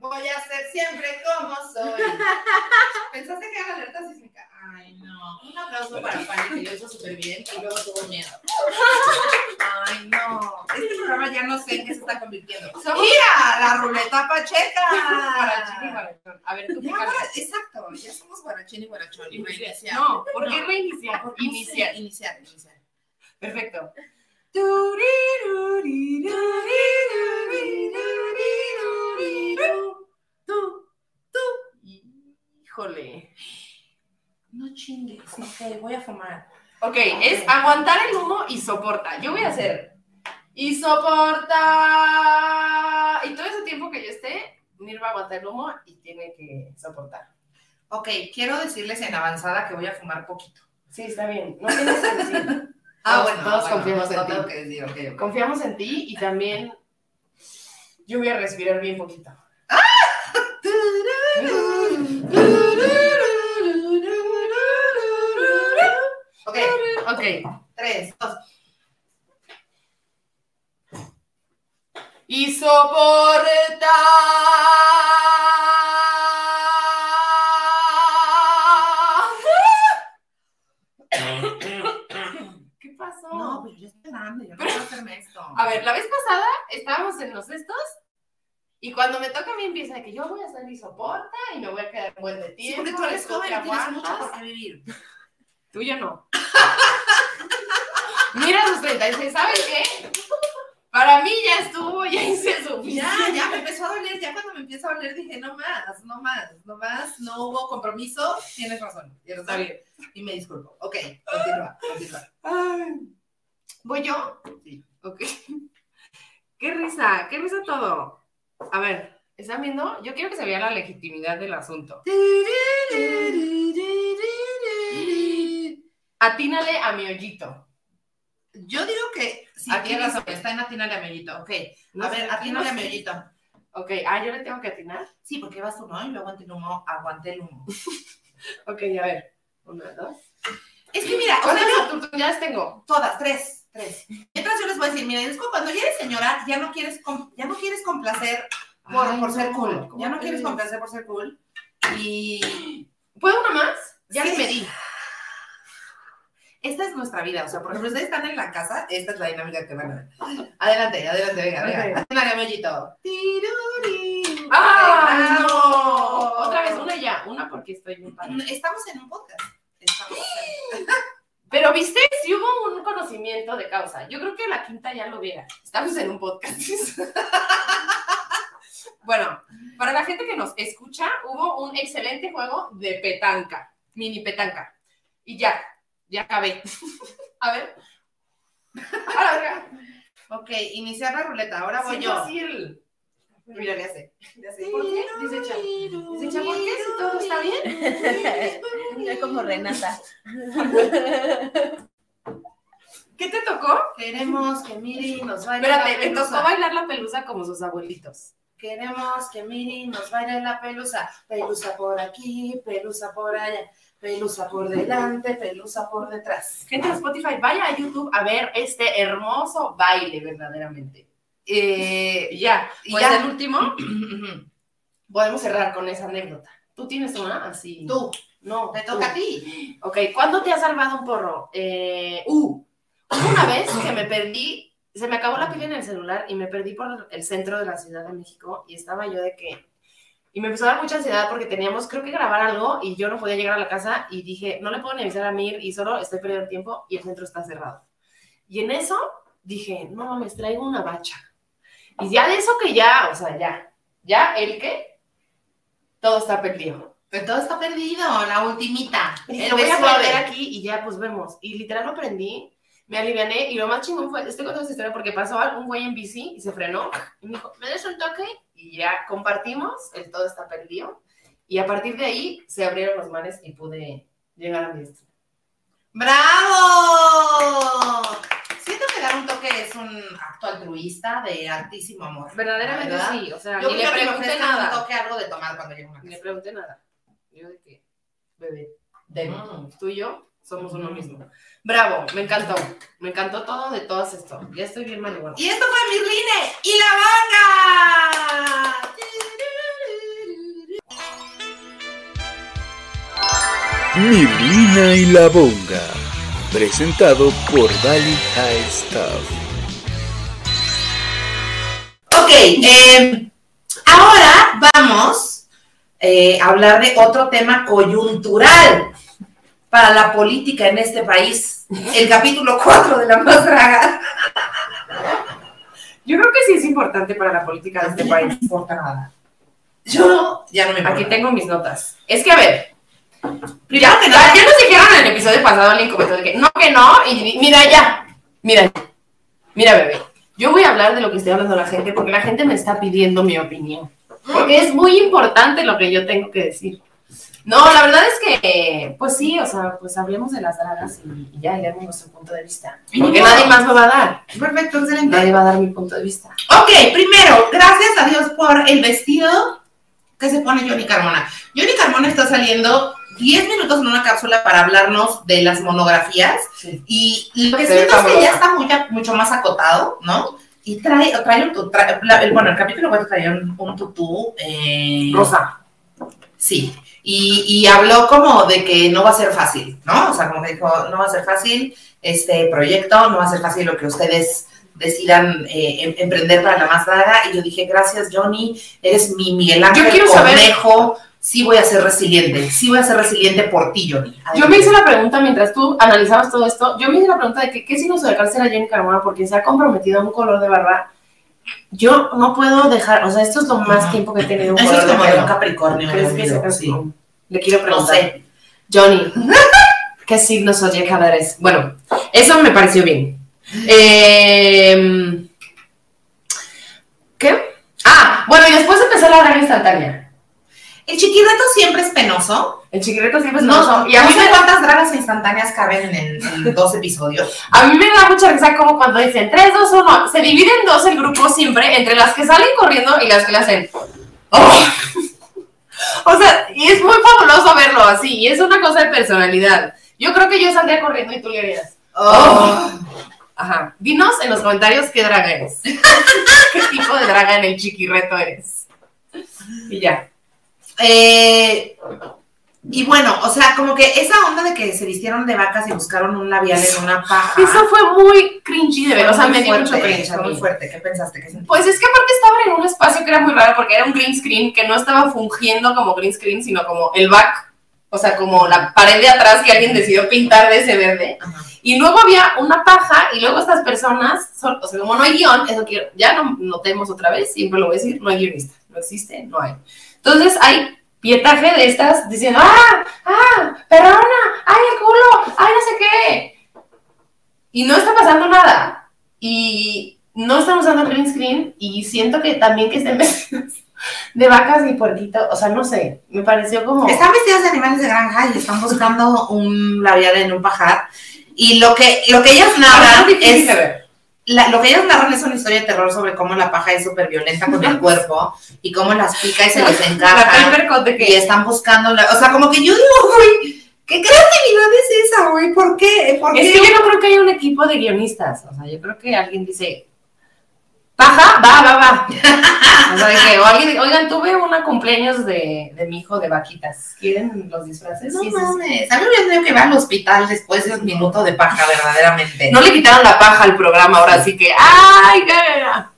Voy a ser siempre como soy. ¿Pensaste que era alerta sísmica? Ay, no. Un aplauso para Fanny, que lo hizo súper bien y luego tuvo miedo. Ay, no. Este programa ya no sé en qué se está convirtiendo. ¡Mira! ¡La ruleta pacheca! Guarachín y guarachón. A ver, tú Ya, exacto, ya somos guarachín y guarachón. Y reiniciar. No, ¿por qué reiniciar? Iniciar. Iniciar, iniciar. Perfecto. Híjole. No chingues. Ok, voy a fumar. Ok, es aguantar el humo y soporta. Yo voy a hacer. Y soporta. Y todo ese tiempo que yo esté, Mir va a aguantar el humo y tiene que soportar. Ok, quiero decirles en avanzada que voy a fumar poquito. Sí, está bien. No tienes que decir. Ah, Todos- todos confiamos en no ti. tengo que decir, ok, ok. Confiamos en ti y también yo voy a respirar bien poquito. Ok, Ok. tres, dos. Y soporta. Pues yo estoy grande, yo no puedo hacerme esto. A ver, la vez pasada estábamos en los estos y cuando me toca a mí empieza de que yo voy a hacer mi soporta y me voy a quedar buen de Sí, tiempo. porque tú eres joven y tienes mucho por qué vivir. Tú ya no. Mira sus 36, ¿sabes qué? Para mí ya estuvo, ya hice Ya, suficiente. ya me empezó a doler, ya cuando me empieza a doler dije, no más, no más, no más, no hubo compromiso, tienes razón, tienes Está razón. bien. Y me disculpo. Ok, continúa, continúa. Ay. ¿Voy yo? Sí. Ok. Qué risa, qué risa todo. A ver, ¿están viendo? Yo quiero que se vea la legitimidad del asunto. Atínale a mi hoyito. Yo digo que sí, Aquí tienes razón, está en Atina de Amellito. Ok, No a ver, no de sé. Amellito. Ok, ah, yo le tengo que atinar. Sí, porque vas tú, ¿no? Y yo aguanté el humo, aguanté el humo. Ok, a ver. Una, dos. Es que mira, o sea, ¿Cuántas oportunidades tengo? todas, tres, tres. Mientras yo les voy a decir, mira, es como cuando ya eres señora, ya no quieres, ya no quieres complacer por, Ay, por ser cool. ¿cómo Ya no quieres complacer por ser cool. Y ¿Puedo una más? Ya Sí. le medí. esta es nuestra vida. O sea, por ejemplo, ustedes están en la casa, esta es la dinámica que van a ver. Adelante, adelante, venga, venga. Ok. Atina de Amellito. Tiruri. ¡Ah! Otra vez, una ya. Una porque estoy muy padre. Estamos en un podcast. Estamos en- Pero, ¿viste? Sí hubo un conocimiento de causa. Yo creo que la quinta ya lo viera. Estamos en un podcast. bueno, para la gente que nos escucha, hubo un excelente juego de petanca, mini petanca. Y ya, ya acabé. A ver. A. Ok, iniciar la ruleta. Ahora voy Sí, yo. fácil. Mira, le hace. Le hace. ¿Por qué? Dice Cha. Dice Cha, ¿por qué? Si todo está bien. Ya como Renata. ¿Qué te tocó? Queremos que Miri nos baile Espérate, la le pelusa. tocó bailar la pelusa como sus abuelitos. Queremos que Miri nos baile la pelusa. Pelusa por aquí, pelusa por allá. Pelusa por delante, pelusa por detrás. Gente de Spotify, vaya a YouTube a ver este hermoso baile, verdaderamente. Eh, ya, Y pues ya. el último, podemos cerrar con esa anécdota. ¿Tú tienes una así? Tú, No. te tú. toca a ti. Ok, ¿cuándo te ha salvado un porro? Eh, uh, una vez que me perdí, se me acabó la pila en el celular y me perdí por el centro de la Ciudad de México y estaba yo de que... Y me empezó a dar mucha ansiedad porque teníamos, creo que grabar algo y yo no podía llegar a la casa y dije, no le puedo ni avisar a Mir y solo estoy perdiendo tiempo y el centro está cerrado. Y en eso dije, no mames, traigo una bacha. Y ya de eso que ya, o sea, ya, ya el que, todo está perdido. Pero todo está perdido, la ultimita. Y lo voy a suave. prender aquí y ya pues vemos. Y literal lo prendí, Me aliviané y lo más chingón fue, estoy contando esta historia porque pasó un güey en bici y se frenó y me dijo, ¿me des un toque? Y ya compartimos, el todo está perdido. Y a partir de ahí se abrieron los mares y pude llegar a mi destino. ¡Bravo! Siento que dar un toque es un acto altruista de altísimo amor. Verdaderamente ¿Verdad? sí, o sea, Yo ni le que pregunté nada. toque algo de tomar cuando llegue a una Ni le casa. pregunté nada. Yo de que, bebé, De mm, tú y yo somos uno Mm. mismo. Bravo, me encantó. Me encantó todo de todo esto. Ya estoy bien marihuana. Y esto fue Mirline y la banga. Mirlina y la Bonga. Presentado por Valley High Staff. Ok, eh, ahora vamos eh, a hablar de otro tema coyuntural para la política en este país. El capítulo 4 de La Más Draga. Yo creo que sí es importante para la política de este país. importa nada. Yo ya no me importa. Aquí tengo mis notas. Es que, a ver, Primero ya, que nada, ya nos dijeron en el episodio pasado, de que no, que no, y mira ya, mira, mira, bebé. Yo voy a hablar de lo que estoy hablando la gente porque la gente me está pidiendo mi opinión. Porque es muy importante lo que yo tengo que decir. No, la verdad es que, pues sí, o sea, pues hablemos de las dragas y, y ya leemos nuestro punto de vista. Y Porque nadie más me va a dar. perfecto, excelente. Nadie va a dar mi punto de vista. Ok, primero, gracias a Dios por el vestido que se pone Johnny Carmona. Johnny Carmona está saliendo 10 minutos en una cápsula para hablarnos de las monografías Sí. y lo que siento es que ya está muy- mucho más acotado, ¿no? Y trae, trae un trae- la- el- bueno, el capítulo 4 traía un, un tutú. eh, Rosa. Sí, y, y habló como de que no va a ser fácil, ¿no? O sea, como que dijo, no va a ser fácil este proyecto, no va a ser fácil lo que ustedes decidan eh, em- emprender para la más draga. Y yo dije, gracias Johnny, eres mi Miguel Ángel Yo quiero saber- Cornejo, sí voy a ser resiliente, sí voy a ser resiliente por ti, Johnny. Yo me hice la pregunta mientras tú analizabas todo esto, yo me hice la pregunta de que qué signo zodiacal será Jenny Carmona porque se ha comprometido a un color de barra. Yo no puedo dejar, o sea, esto es lo más tiempo que he tenido un Eso es como de un Capricornio. ¿Crees que sí. Le quiero No preguntar. sé. Johnny, ¿qué signo zodiacal eres? Bueno, eso me pareció bien. Eh, ¿Qué? Ah, bueno, y después empezó la draga instantánea. El chiquirreto siempre es penoso. El chiquirreto siempre es No, hermoso. y a mí me cuántas dragas instantáneas caben en, dos episodios. A mí me da mucha risa como cuando dicen 3, 2, 1. Se divide en dos el grupo siempre entre las que salen corriendo y las que le hacen. "Oh". O sea, y es muy fabuloso verlo así. Y es una cosa de personalidad. Yo creo que yo saldría corriendo y tú le harías. Oh. Ajá. Dinos en los comentarios qué draga eres. ¿Qué tipo de draga en el chiquirreto eres? Y ya. Eh, y bueno, o sea, como que esa onda de que se vistieron de vacas y buscaron un labial en una paja. Eso fue muy cringy de ver. O sea, Fue me dio mucho cringe. fue muy fuerte. ¿Qué pensaste? ¿Qué? Pues es que aparte estaban en un espacio que era muy raro porque era un green screen que no estaba fungiendo como green screen, sino como el back, o sea, como la pared de atrás que alguien decidió pintar de ese verde. Ajá. Y luego había una paja y luego estas personas, son- o sea, como no hay guion, eso quiero, ya no notemos otra vez, siempre lo voy a decir, no hay guionista, no existe, no hay. Entonces hay pietaje de estas diciendo, ah, ah, perrona, ay, el culo, ay, no sé qué. Y no está pasando nada. Y no están usando green screen y siento que también que estén vestidos de vacas y puerquito, o sea, no sé, me pareció como... Están vestidas de animales de granja y están buscando un labial en un pajar. Y lo que, lo que ellas Ah, narran es difícil es la- lo que ellas narran es una historia de terror sobre cómo la paja es súper violenta con el cuerpo y cómo las pica y se les encaja. Y están buscando, la- o sea, como que yo digo, güey, ¿qué creatividad es esa, güey? ¿Por qué? ¿Por Es qué? que yo no creo que haya un equipo de guionistas. O sea, yo creo que alguien dice, paja, va, va, va. O sea, que, o alguien, oigan, tuve una cumpleaños de, de mi hijo de vaquitas. ¿Quieren los disfraces? No Sí, sí, sí. mames, a mí me tenido que ir al hospital después de un minuto de paja, verdaderamente. No le quitaron la paja al programa ahora, así que, ¡ay, qué!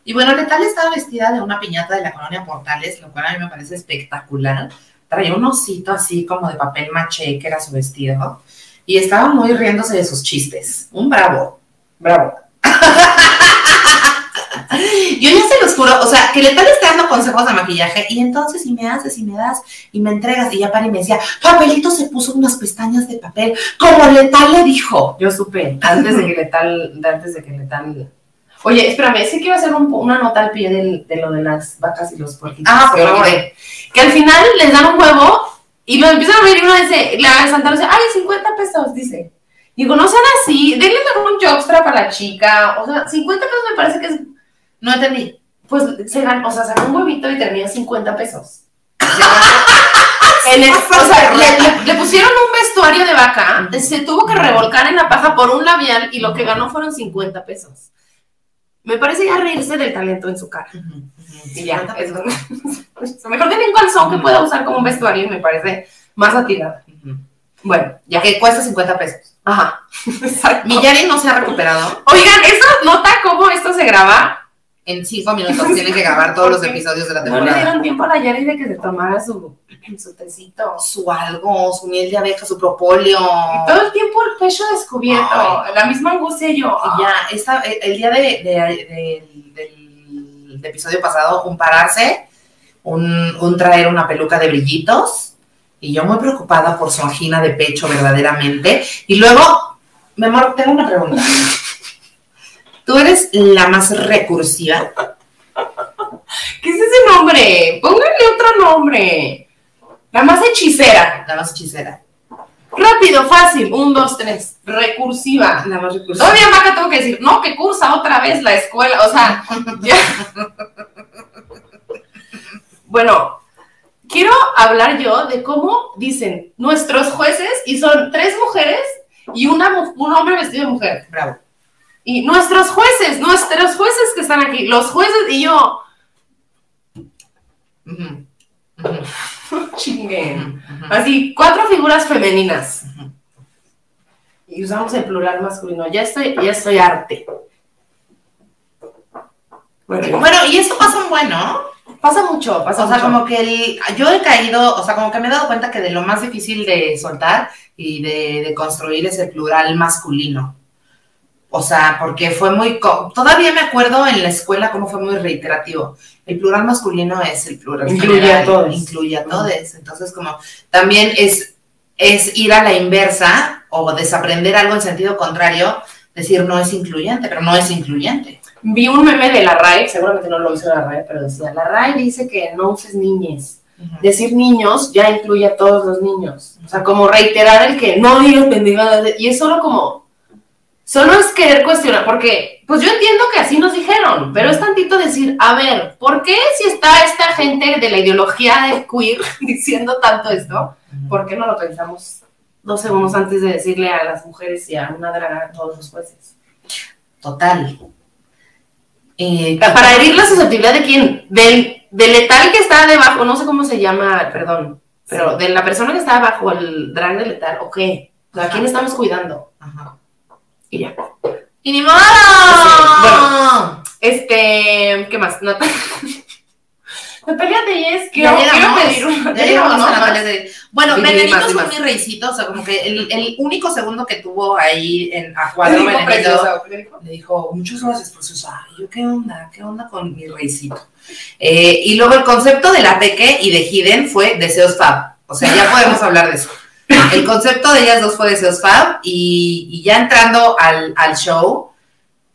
Y bueno, Letal estaba vestida de una piñata de la colonia Portales, lo cual a mí me parece espectacular. Traía un osito así como de papel maché, que era su vestido, y estaba muy riéndose de sus chistes. Un bravo, bravo. Yo ya se los juro, o sea, que Letal está dando consejos de maquillaje y entonces y me haces y me das y me entregas y ya para y me decía, papelito se puso unas pestañas de papel, como Letal le dijo. Yo supe, antes de que Letal, antes de que Letal... Oye, espérame, sí que iba a hacer un- una nota al pie del- de lo de las vacas y los puerquitos. Ah, pero por favor. Que al final les dan un huevo y lo empiezan a ver y uno dice, la Santa Lucía, ay, 50 pesos, dice. Digo, no sean así, denle un jockstrap a la chica. O sea, 50 pesos me parece que es, No entendí. pues, se gan- o sea, sacó un huevito y tenía 50 pesos. En el- o sea, le, le- pusieron un vestuario de vaca, se tuvo que revolcar en la paja por un labial y lo que ganó fueron 50 pesos. Me parece ya reírse del talento en su cara. Y ya, es mejor tener un calzón que pueda usar como un vestuario y me parece más atirado. Bueno, ya. Que cuesta 50 pesos. Ajá. Exacto. Mi Yari no se ha recuperado. Oigan, ¿eso nota cómo esto se graba? En 5 minutos tiene que grabar todos los episodios de la No le temporada. dieron tiempo a la Yari de que se tomara su, su tecito. Su algo, su miel de abeja, su propóleo. Y todo el tiempo el pecho descubierto, la misma angustia y yo. Y ya, esta, el, el día de, de- de- del, del episodio pasado, un pararse, un, un traer una peluca de brillitos, y yo muy preocupada por su angina de pecho verdaderamente. Y luego, mi amor, tengo una pregunta. ¿Tú eres la más recursiva? ¿Qué es ese nombre? Pónganle otro nombre. La más hechicera. La más hechicera. Rápido, fácil. Un, dos, tres. Recursiva. La más recursiva. Todavía Maca tengo que decir, no, que cursa otra vez la escuela. O sea, ya. Bueno, quiero hablar yo de cómo dicen nuestros jueces, y son tres mujeres y una, un hombre vestido de mujer. Bravo. Y nuestros jueces, nuestros jueces que están aquí, los jueces y yo. Ujú. Así, cuatro figuras femeninas. Y usamos el plural masculino. Ya estoy, ya estoy arte. Bueno, Bueno, y eso pasa un buen, ¿no? pasa mucho, pasa O sea, mucho. como que el- yo he caído, o sea, como que me he dado cuenta que de lo más difícil de soltar y de, de construir es el plural masculino. O sea, porque fue muy, co- todavía me acuerdo en la escuela cómo fue muy reiterativo. El plural masculino es el plural Incluye general, a todos. Incluye a todos. Entonces, como también es, es ir a la inversa o desaprender algo en sentido contrario, decir no es incluyente, pero no es incluyente. Vi un meme de la RAE, seguramente no lo hizo la RAE, pero decía, la RAE dice que no uses niñes. Decir niños ya incluye a todos los niños. O sea, como reiterar el que no digas pendejadas. de- Y es solo como, solo es querer cuestionar, porque, pues yo entiendo que así nos dijeron, pero es tantito decir, a ver, ¿por qué si está esta gente de la ideología de queer diciendo tanto esto? ¿Por qué no lo pensamos dos segundos antes de decirle a las mujeres y a una draga a todos los jueces? Total. Eh, Para herir la susceptibilidad de quién? Del, del letal que está debajo, no sé cómo se llama, perdón, pero de la persona que está bajo el drag de letal, ¿o qué? ¿A quién estamos cuidando? Ajá. Y ya. ¡Y ni modo! bueno. Este, ¿qué más? Nat- Natalia Telles, quiero, Ya quiero llegamos, pedir una. ya llegamos a Natalia de- Bueno, Benedito es mi reicito, o sea, como que el, el único segundo que tuvo ahí en a cuadro Benedito le dijo, muchas gracias, preciosa. Y yo, ¿qué onda? ¿Qué onda con mi reicito? Eh, y luego el concepto de la Peque y de Hidden fue deseos fab. O sea, ya podemos hablar de eso. El concepto de ellas dos fue deseos fab y, y ya entrando al, al show,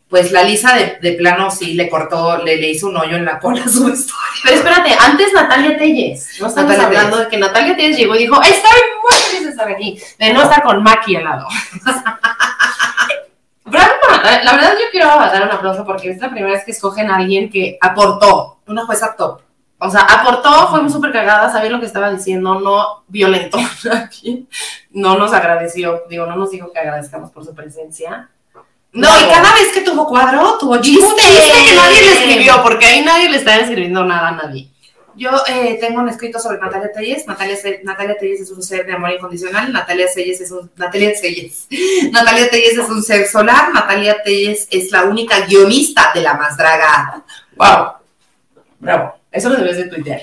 pues la Lisa de, de plano sí le cortó, le, le hizo un hoyo en la cola a su vestuario. Pero espérate, antes Natalia Telles. No estamos Natalia hablando de que Natalia Telles llegó y dijo, estoy muy feliz de estar aquí, de no estar con Maki al lado. Bravo por Natalia. La verdad yo quiero dar un aplauso porque es la primera vez que escogen a alguien que aportó. Una jueza top. O sea, aportó, fue súper cagada, sabía lo que estaba diciendo, no violentó no nos agradeció, digo, no nos dijo que agradezcamos por su presencia. No, y cada vez que tuvo cuadro, tuvo chiste. Un chiste que nadie le escribió, porque ahí nadie le está escribiendo nada a nadie. Yo eh, tengo un escrito sobre Natalia Telles. Natalia, Natalia Telles es un ser de amor incondicional. Natalia Telles es un... Natalia Telles. Natalia Telles es un ser solar. Natalia Telles es la única guionista de La Más Draga. Wow. Bravo. Eso lo debes de tuitear.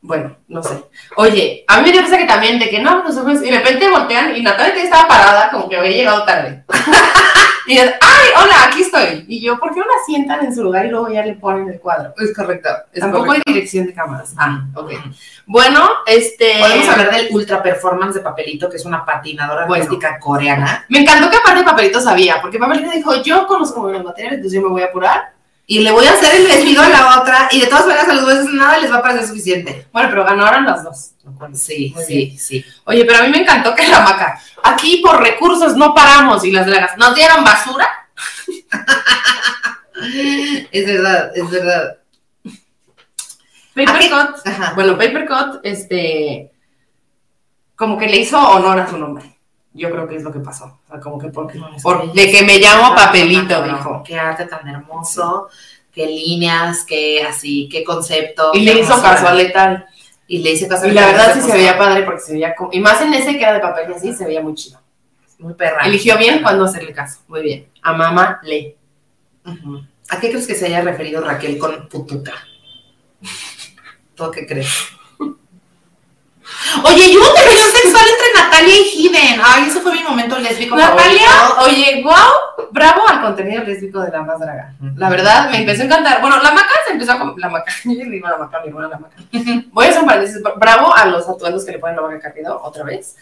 Bueno, no sé. Oye, a mí me dio risa que también, de que no, los ojos, y de repente voltean y Natalia estaba parada, como que había llegado tarde. y es, ¡ay, hola, aquí estoy! Y yo, ¿por qué no la sientan en su lugar y luego ya le ponen el cuadro? Es correcto. Es Tampoco correcto. hay dirección de cámaras. Ah, ok. Bueno, este. Podemos hablar del ultra performance de Papelito, que es una patinadora Bueno. artística coreana. Me encantó que aparte Papelito sabía, porque Papelito dijo, yo conozco los materiales, entonces yo me voy a apurar. Y le voy a hacer el vestido a la otra, y de todas maneras a los veces nada les va a parecer suficiente. Bueno, pero ganaron las dos. Sí, Muy sí, sí. Oye, pero a mí me encantó que la maca, aquí por recursos no paramos y las dragas nos dieron basura. Es verdad, es verdad. Papercut, bueno, Papercut, este, como que le hizo honor a su nombre. Yo creo que es lo que pasó. O sea, como que porque, No, por- de que me llamo Papelito, dijo. Qué arte tan hermoso, qué líneas, qué así, qué concepto. Y qué le hizo caso a Letal. Y le hice caso a Y la Letal, verdad sí se veía padre porque se veía como, y más en ese que era de papel y así, se veía muy chido. Muy perra. Eligió bien cuándo hacerle caso. Muy bien. A mamá le. ¿A qué crees que se haya referido Raquel con putuca? ¿Tú qué crees? Oye, yo hubo tensión sexual entre Natalia y Hiden. Ay, ese fue mi momento lésbico Natalia, favorito. oye, wow, bravo al contenido lésbico de la más draga. La verdad, me empezó a encantar. Bueno, la maca se empezó a... La maca, yo le digo la maca, mi hermana la maca. Voy a hacer un paréntesis. Bravo a los atuendos que le ponen la maca Carrido, otra vez.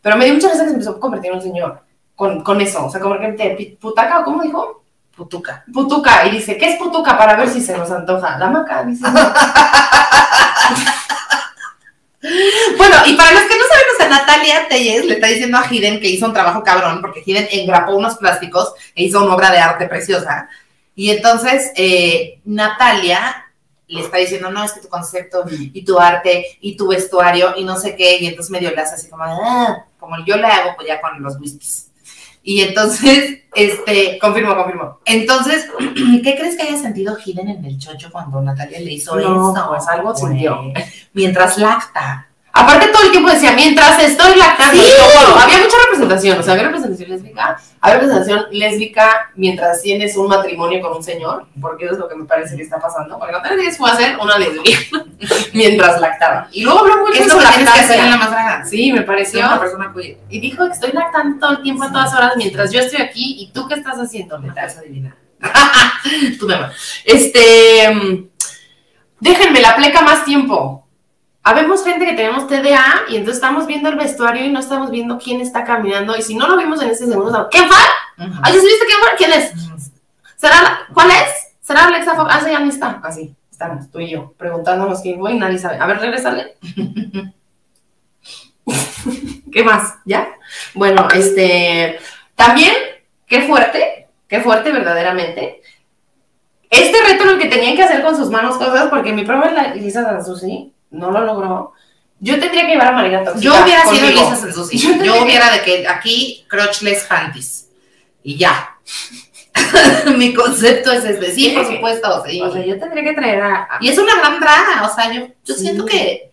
Pero me dio mucha risa que se empezó a convertir en un señor con, con eso. O sea, como que te pi- putaca, ¿o ¿cómo dijo? Putuca. Putuca. Y dice, ¿qué es putuca? Para ver si se nos antoja. La maca dice... Bueno, y para los que no saben, o sea, Natalia Telles le está diciendo a Hiden que hizo un trabajo cabrón, porque Hiden engrapó unos plásticos e hizo una obra de arte preciosa. Y entonces eh, Natalia le está diciendo, no, es que tu concepto y tu arte y tu vestuario y no sé qué, y entonces medio le hace así como, "Ah", como yo le hago pues ya con los whiskies. Y entonces, este, confirmo, confirmo. entonces, ¿qué crees que haya sentido Hiden en el chocho cuando Natalia le hizo No, eso? pues algo Güey. sintió. Mientras lacta. Aparte todo el tiempo decía, mientras estoy lactando. Sí. Yo, había mucha representación, o sea, había representación lésbica, había representación lésbica mientras tienes un matrimonio con un señor, porque eso es lo que me parece que está pasando. Porque Díaz fue a ser una lesbiana mientras lactaba. Y luego habló mucho ¿Qué es de su que tienes que hacer en la lactancia. más? Sí, me pareció. una persona queer. Y dijo que estoy lactando todo el tiempo a todas horas mientras yo estoy aquí. ¿Y tú qué estás haciendo, Me a adivinar. Me vas. Este, mm, déjenme la pleca más tiempo. Habemos gente que tenemos TDA y entonces estamos viendo el vestuario y no estamos viendo quién está caminando. Y si no lo vimos en ese segundo, ¿quién fue? ¿Ay, ¿sí viste quién fue? ¿Quién es? ¿Será, la- ¿Cuál es? ¿Será Alexa Fox? Ah, sí, ya ni está. Así, estamos, tú y yo, preguntándonos quién fue y nadie sabe. A ver, regresale. ¿Qué más? ¿Ya? Bueno, este, también, qué fuerte, qué fuerte verdaderamente. Este reto el que tenían que hacer con sus manos cosas, porque mi la Lisa Sansusi, no lo logró. Yo tendría que llevar a Marina Tóxica Yo hubiera sido. Lisa Sansusi. Yo hubiera de que aquí crotchless panties. Y ya. Mi concepto es este. Sí, por supuesto. sí. O sea, yo tendría que traer a... a- y es una gran draga. O sea, yo, yo Sí. siento que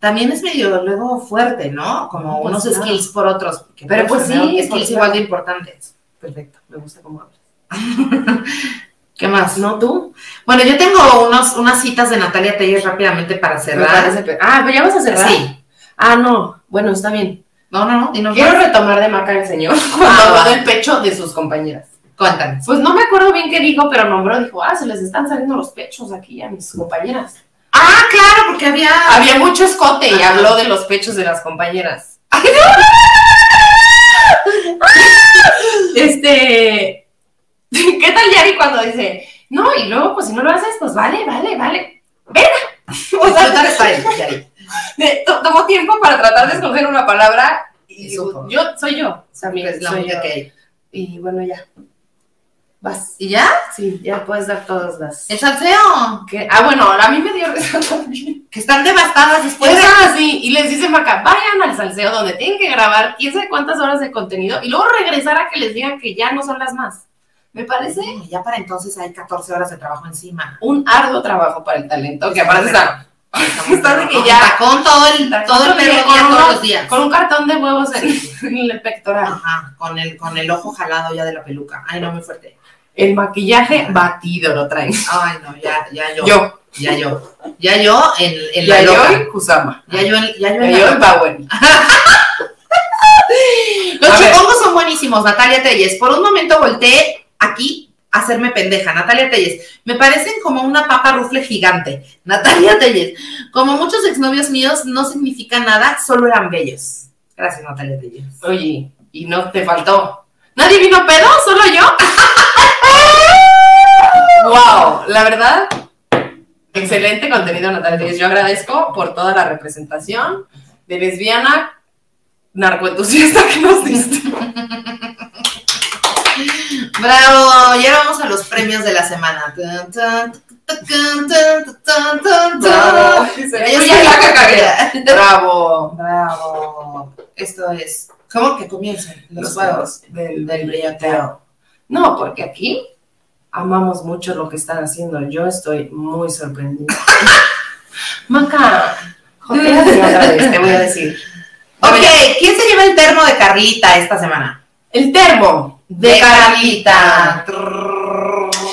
también es medio luego fuerte, ¿no? Como Pues unos claro. skills por otros. Pero pues sí, skills igual de importantes. Perfecto, me gusta cómo hablas. ¿Qué más? ¿No tú? Bueno, yo tengo unos, unas citas de Natalia Telles rápidamente para cerrar. pe- Ah, pero ya vas a cerrar. Sí. Ah, no. Bueno, está bien. No, no, no. dinos Quiero más. retomar de Maca el señor cuando Ah, habló del pecho de sus compañeras. Cuéntame. Pues no me acuerdo bien qué dijo, pero nombró, dijo, ah, se les están saliendo los pechos aquí a mis compañeras. Ah, claro, porque había. Había mucho escote y Ajá. habló de los pechos de las compañeras. Este, ¿qué tal Yari cuando dice, no, y luego, pues si no lo haces, pues vale, vale, vale. Venga. O sea, de- to- tomó tiempo para tratar de escoger una palabra y, yo soy yo. O sea, mi- Es la soy única yo. que hay. Y bueno, ya. Vas. ¿Y ya? Sí, ya puedes dar todas las. El salseo. que- Ah, bueno, a mí me dio risa también. Que están devastadas después y les dice Maca, vayan al salseo donde tienen que grabar quién sabe cuántas horas de contenido y luego regresar a que les digan que ya no son las más. Me parece Ya para entonces hay 14 horas de trabajo encima. un arduo trabajo para el talento, que aparte está Está de que Con ya- tacón todo el, todo el perro con, todos los días. con un cartón de huevos en, en el pectoral. Ajá, con el, con el ojo jalado ya de la peluca. Ay, no, muy fuerte. El maquillaje batido lo traen. Ay, no, ya, ya yo. Yo, Ya yo. Ya yo en, en la Yayoi loca. Kusama. Ya yo en, ya yo en la Yayoi loca. Bowen. Los chipongos son buenísimos, Natalia Telles. Por un momento volteé aquí hacerme pendeja. Natalia Telles. Me parecen como una papa rufle gigante. Natalia Telles. Como muchos exnovios míos, no significa nada, solo eran bellos. Gracias, Natalia Telles. Oye, y no te faltó. ¿Nadie vino pedo? ¿Solo yo? wow, la verdad, excelente contenido, Natalia. Telles. Yo agradezco por toda la representación de lesbiana narcoentusiasta que nos diste. Bravo, ya vamos a los premios de la semana. Bravo. Bravo. Bravo. Esto es. ¿Cómo que comiencen los juegos del, del brillanteo? No, porque aquí amamos mucho lo que están haciendo. Yo estoy muy sorprendida. Maca, vez, te voy a decir. Ok, ¿quién se lleva el termo de Carlita esta semana? El termo de Carlita.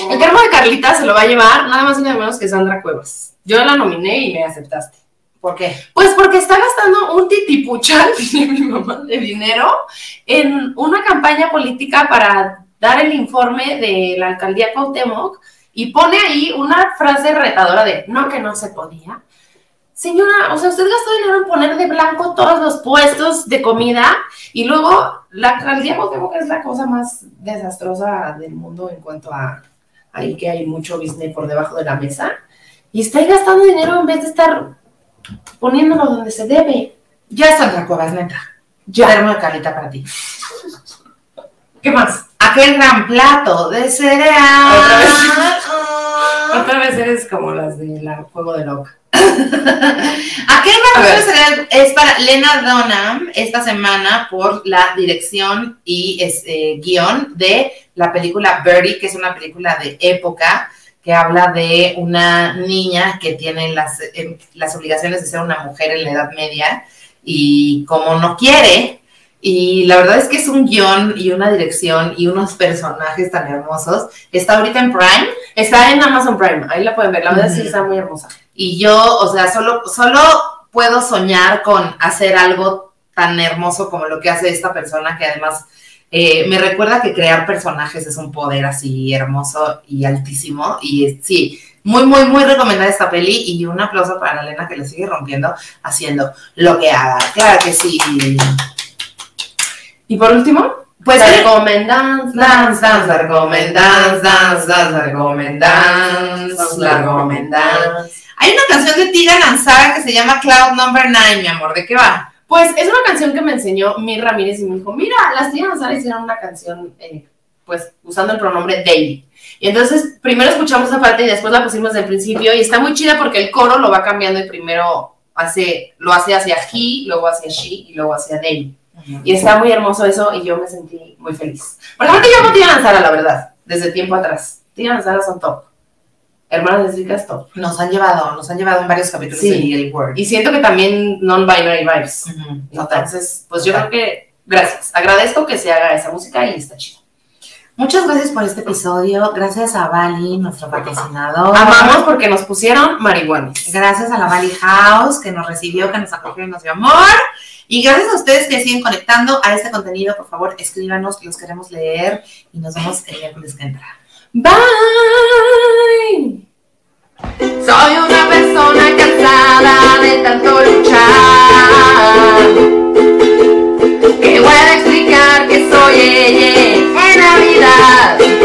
El termo de Carlita se lo va a llevar nada más y nada menos que Sandra Cuevas. Yo la nominé y me aceptaste. ¿Por qué? Pues porque está gastando un titipuchal, dice mi mamá, de dinero en una campaña política para dar el informe de la alcaldía Cuauhtémoc y pone ahí una frase retadora de no que no se podía. Señora, o sea, usted gastó dinero en poner de blanco todos los puestos de comida y luego la alcaldía Cuauhtémoc es la cosa más desastrosa del mundo en cuanto a ahí que hay mucho business por debajo de la mesa y está ahí gastando dinero en vez de estar poniéndolo donde se debe. Ya Sandra Cuevas, neta. Ya. Termo de Carlita para ti. ¿Qué más? Aquel gran plato de cereal. Otra vez. Otra vez eres como las de la Juego de Loca. Aquel es para Lena Dunham esta semana por la dirección y este, guion de la película Birdie, que es una película de época que habla de una niña que tiene las, eh, las obligaciones de ser una mujer en la Edad Media y como no quiere, y la verdad es que es un guion y una dirección y unos personajes tan hermosos. Está ahorita en Prime Está en Amazon Prime, ahí la pueden ver. La verdad es que Ujú. está muy hermosa. Y yo, o sea, solo, solo puedo soñar con hacer algo tan hermoso como lo que hace esta persona que además eh, me recuerda que crear personajes es un poder así hermoso y altísimo. Y sí, muy, muy, muy recomendada esta peli y un aplauso para Elena que le sigue rompiendo haciendo lo que haga. Claro que sí. Y por último, Pues la recomendanza. Dance, dance, la recomendance, dance, dance, la recomendance, la recomendance. Hay una canción de Tiga Lanzara que se llama Cloud Number 9, mi amor. ¿De qué va? Pues es una canción que me enseñó Mir Ramírez y me dijo, mira, las tías Nazar hicieron una canción, eh, pues, usando el pronombre they. Y entonces, primero escuchamos esa parte y después la pusimos del principio y está muy chida porque el coro lo va cambiando y primero hace, lo hace hacia he, luego hacia she y luego hacia they. Y está muy hermoso eso y yo me sentí muy feliz. Porque aparte yo a Tía Lanzara, la verdad, desde tiempo atrás. Tía Lanzara son top. Hermanas lésbicas top. Nos han llevado, nos han llevado en varios capítulos Sí. de Word. Y siento que también non-binary vibes. Ujú, total. Entonces, pues yo creo que, gracias. Agradezco que se haga esa música y está chido. Muchas gracias por este episodio. Gracias a Bali, nuestro patrocinador. Amamos porque nos pusieron marihuanas. Gracias a la Bali House que nos recibió, que nos acogió y nos dio amor. Y gracias a ustedes que siguen conectando a este contenido. Por favor, escríbanos, los queremos leer y nos vemos el miércoles que entra. Bye. Soy una persona cansada de tanto luchar. Que voy a explicar que soy ella en Navidad.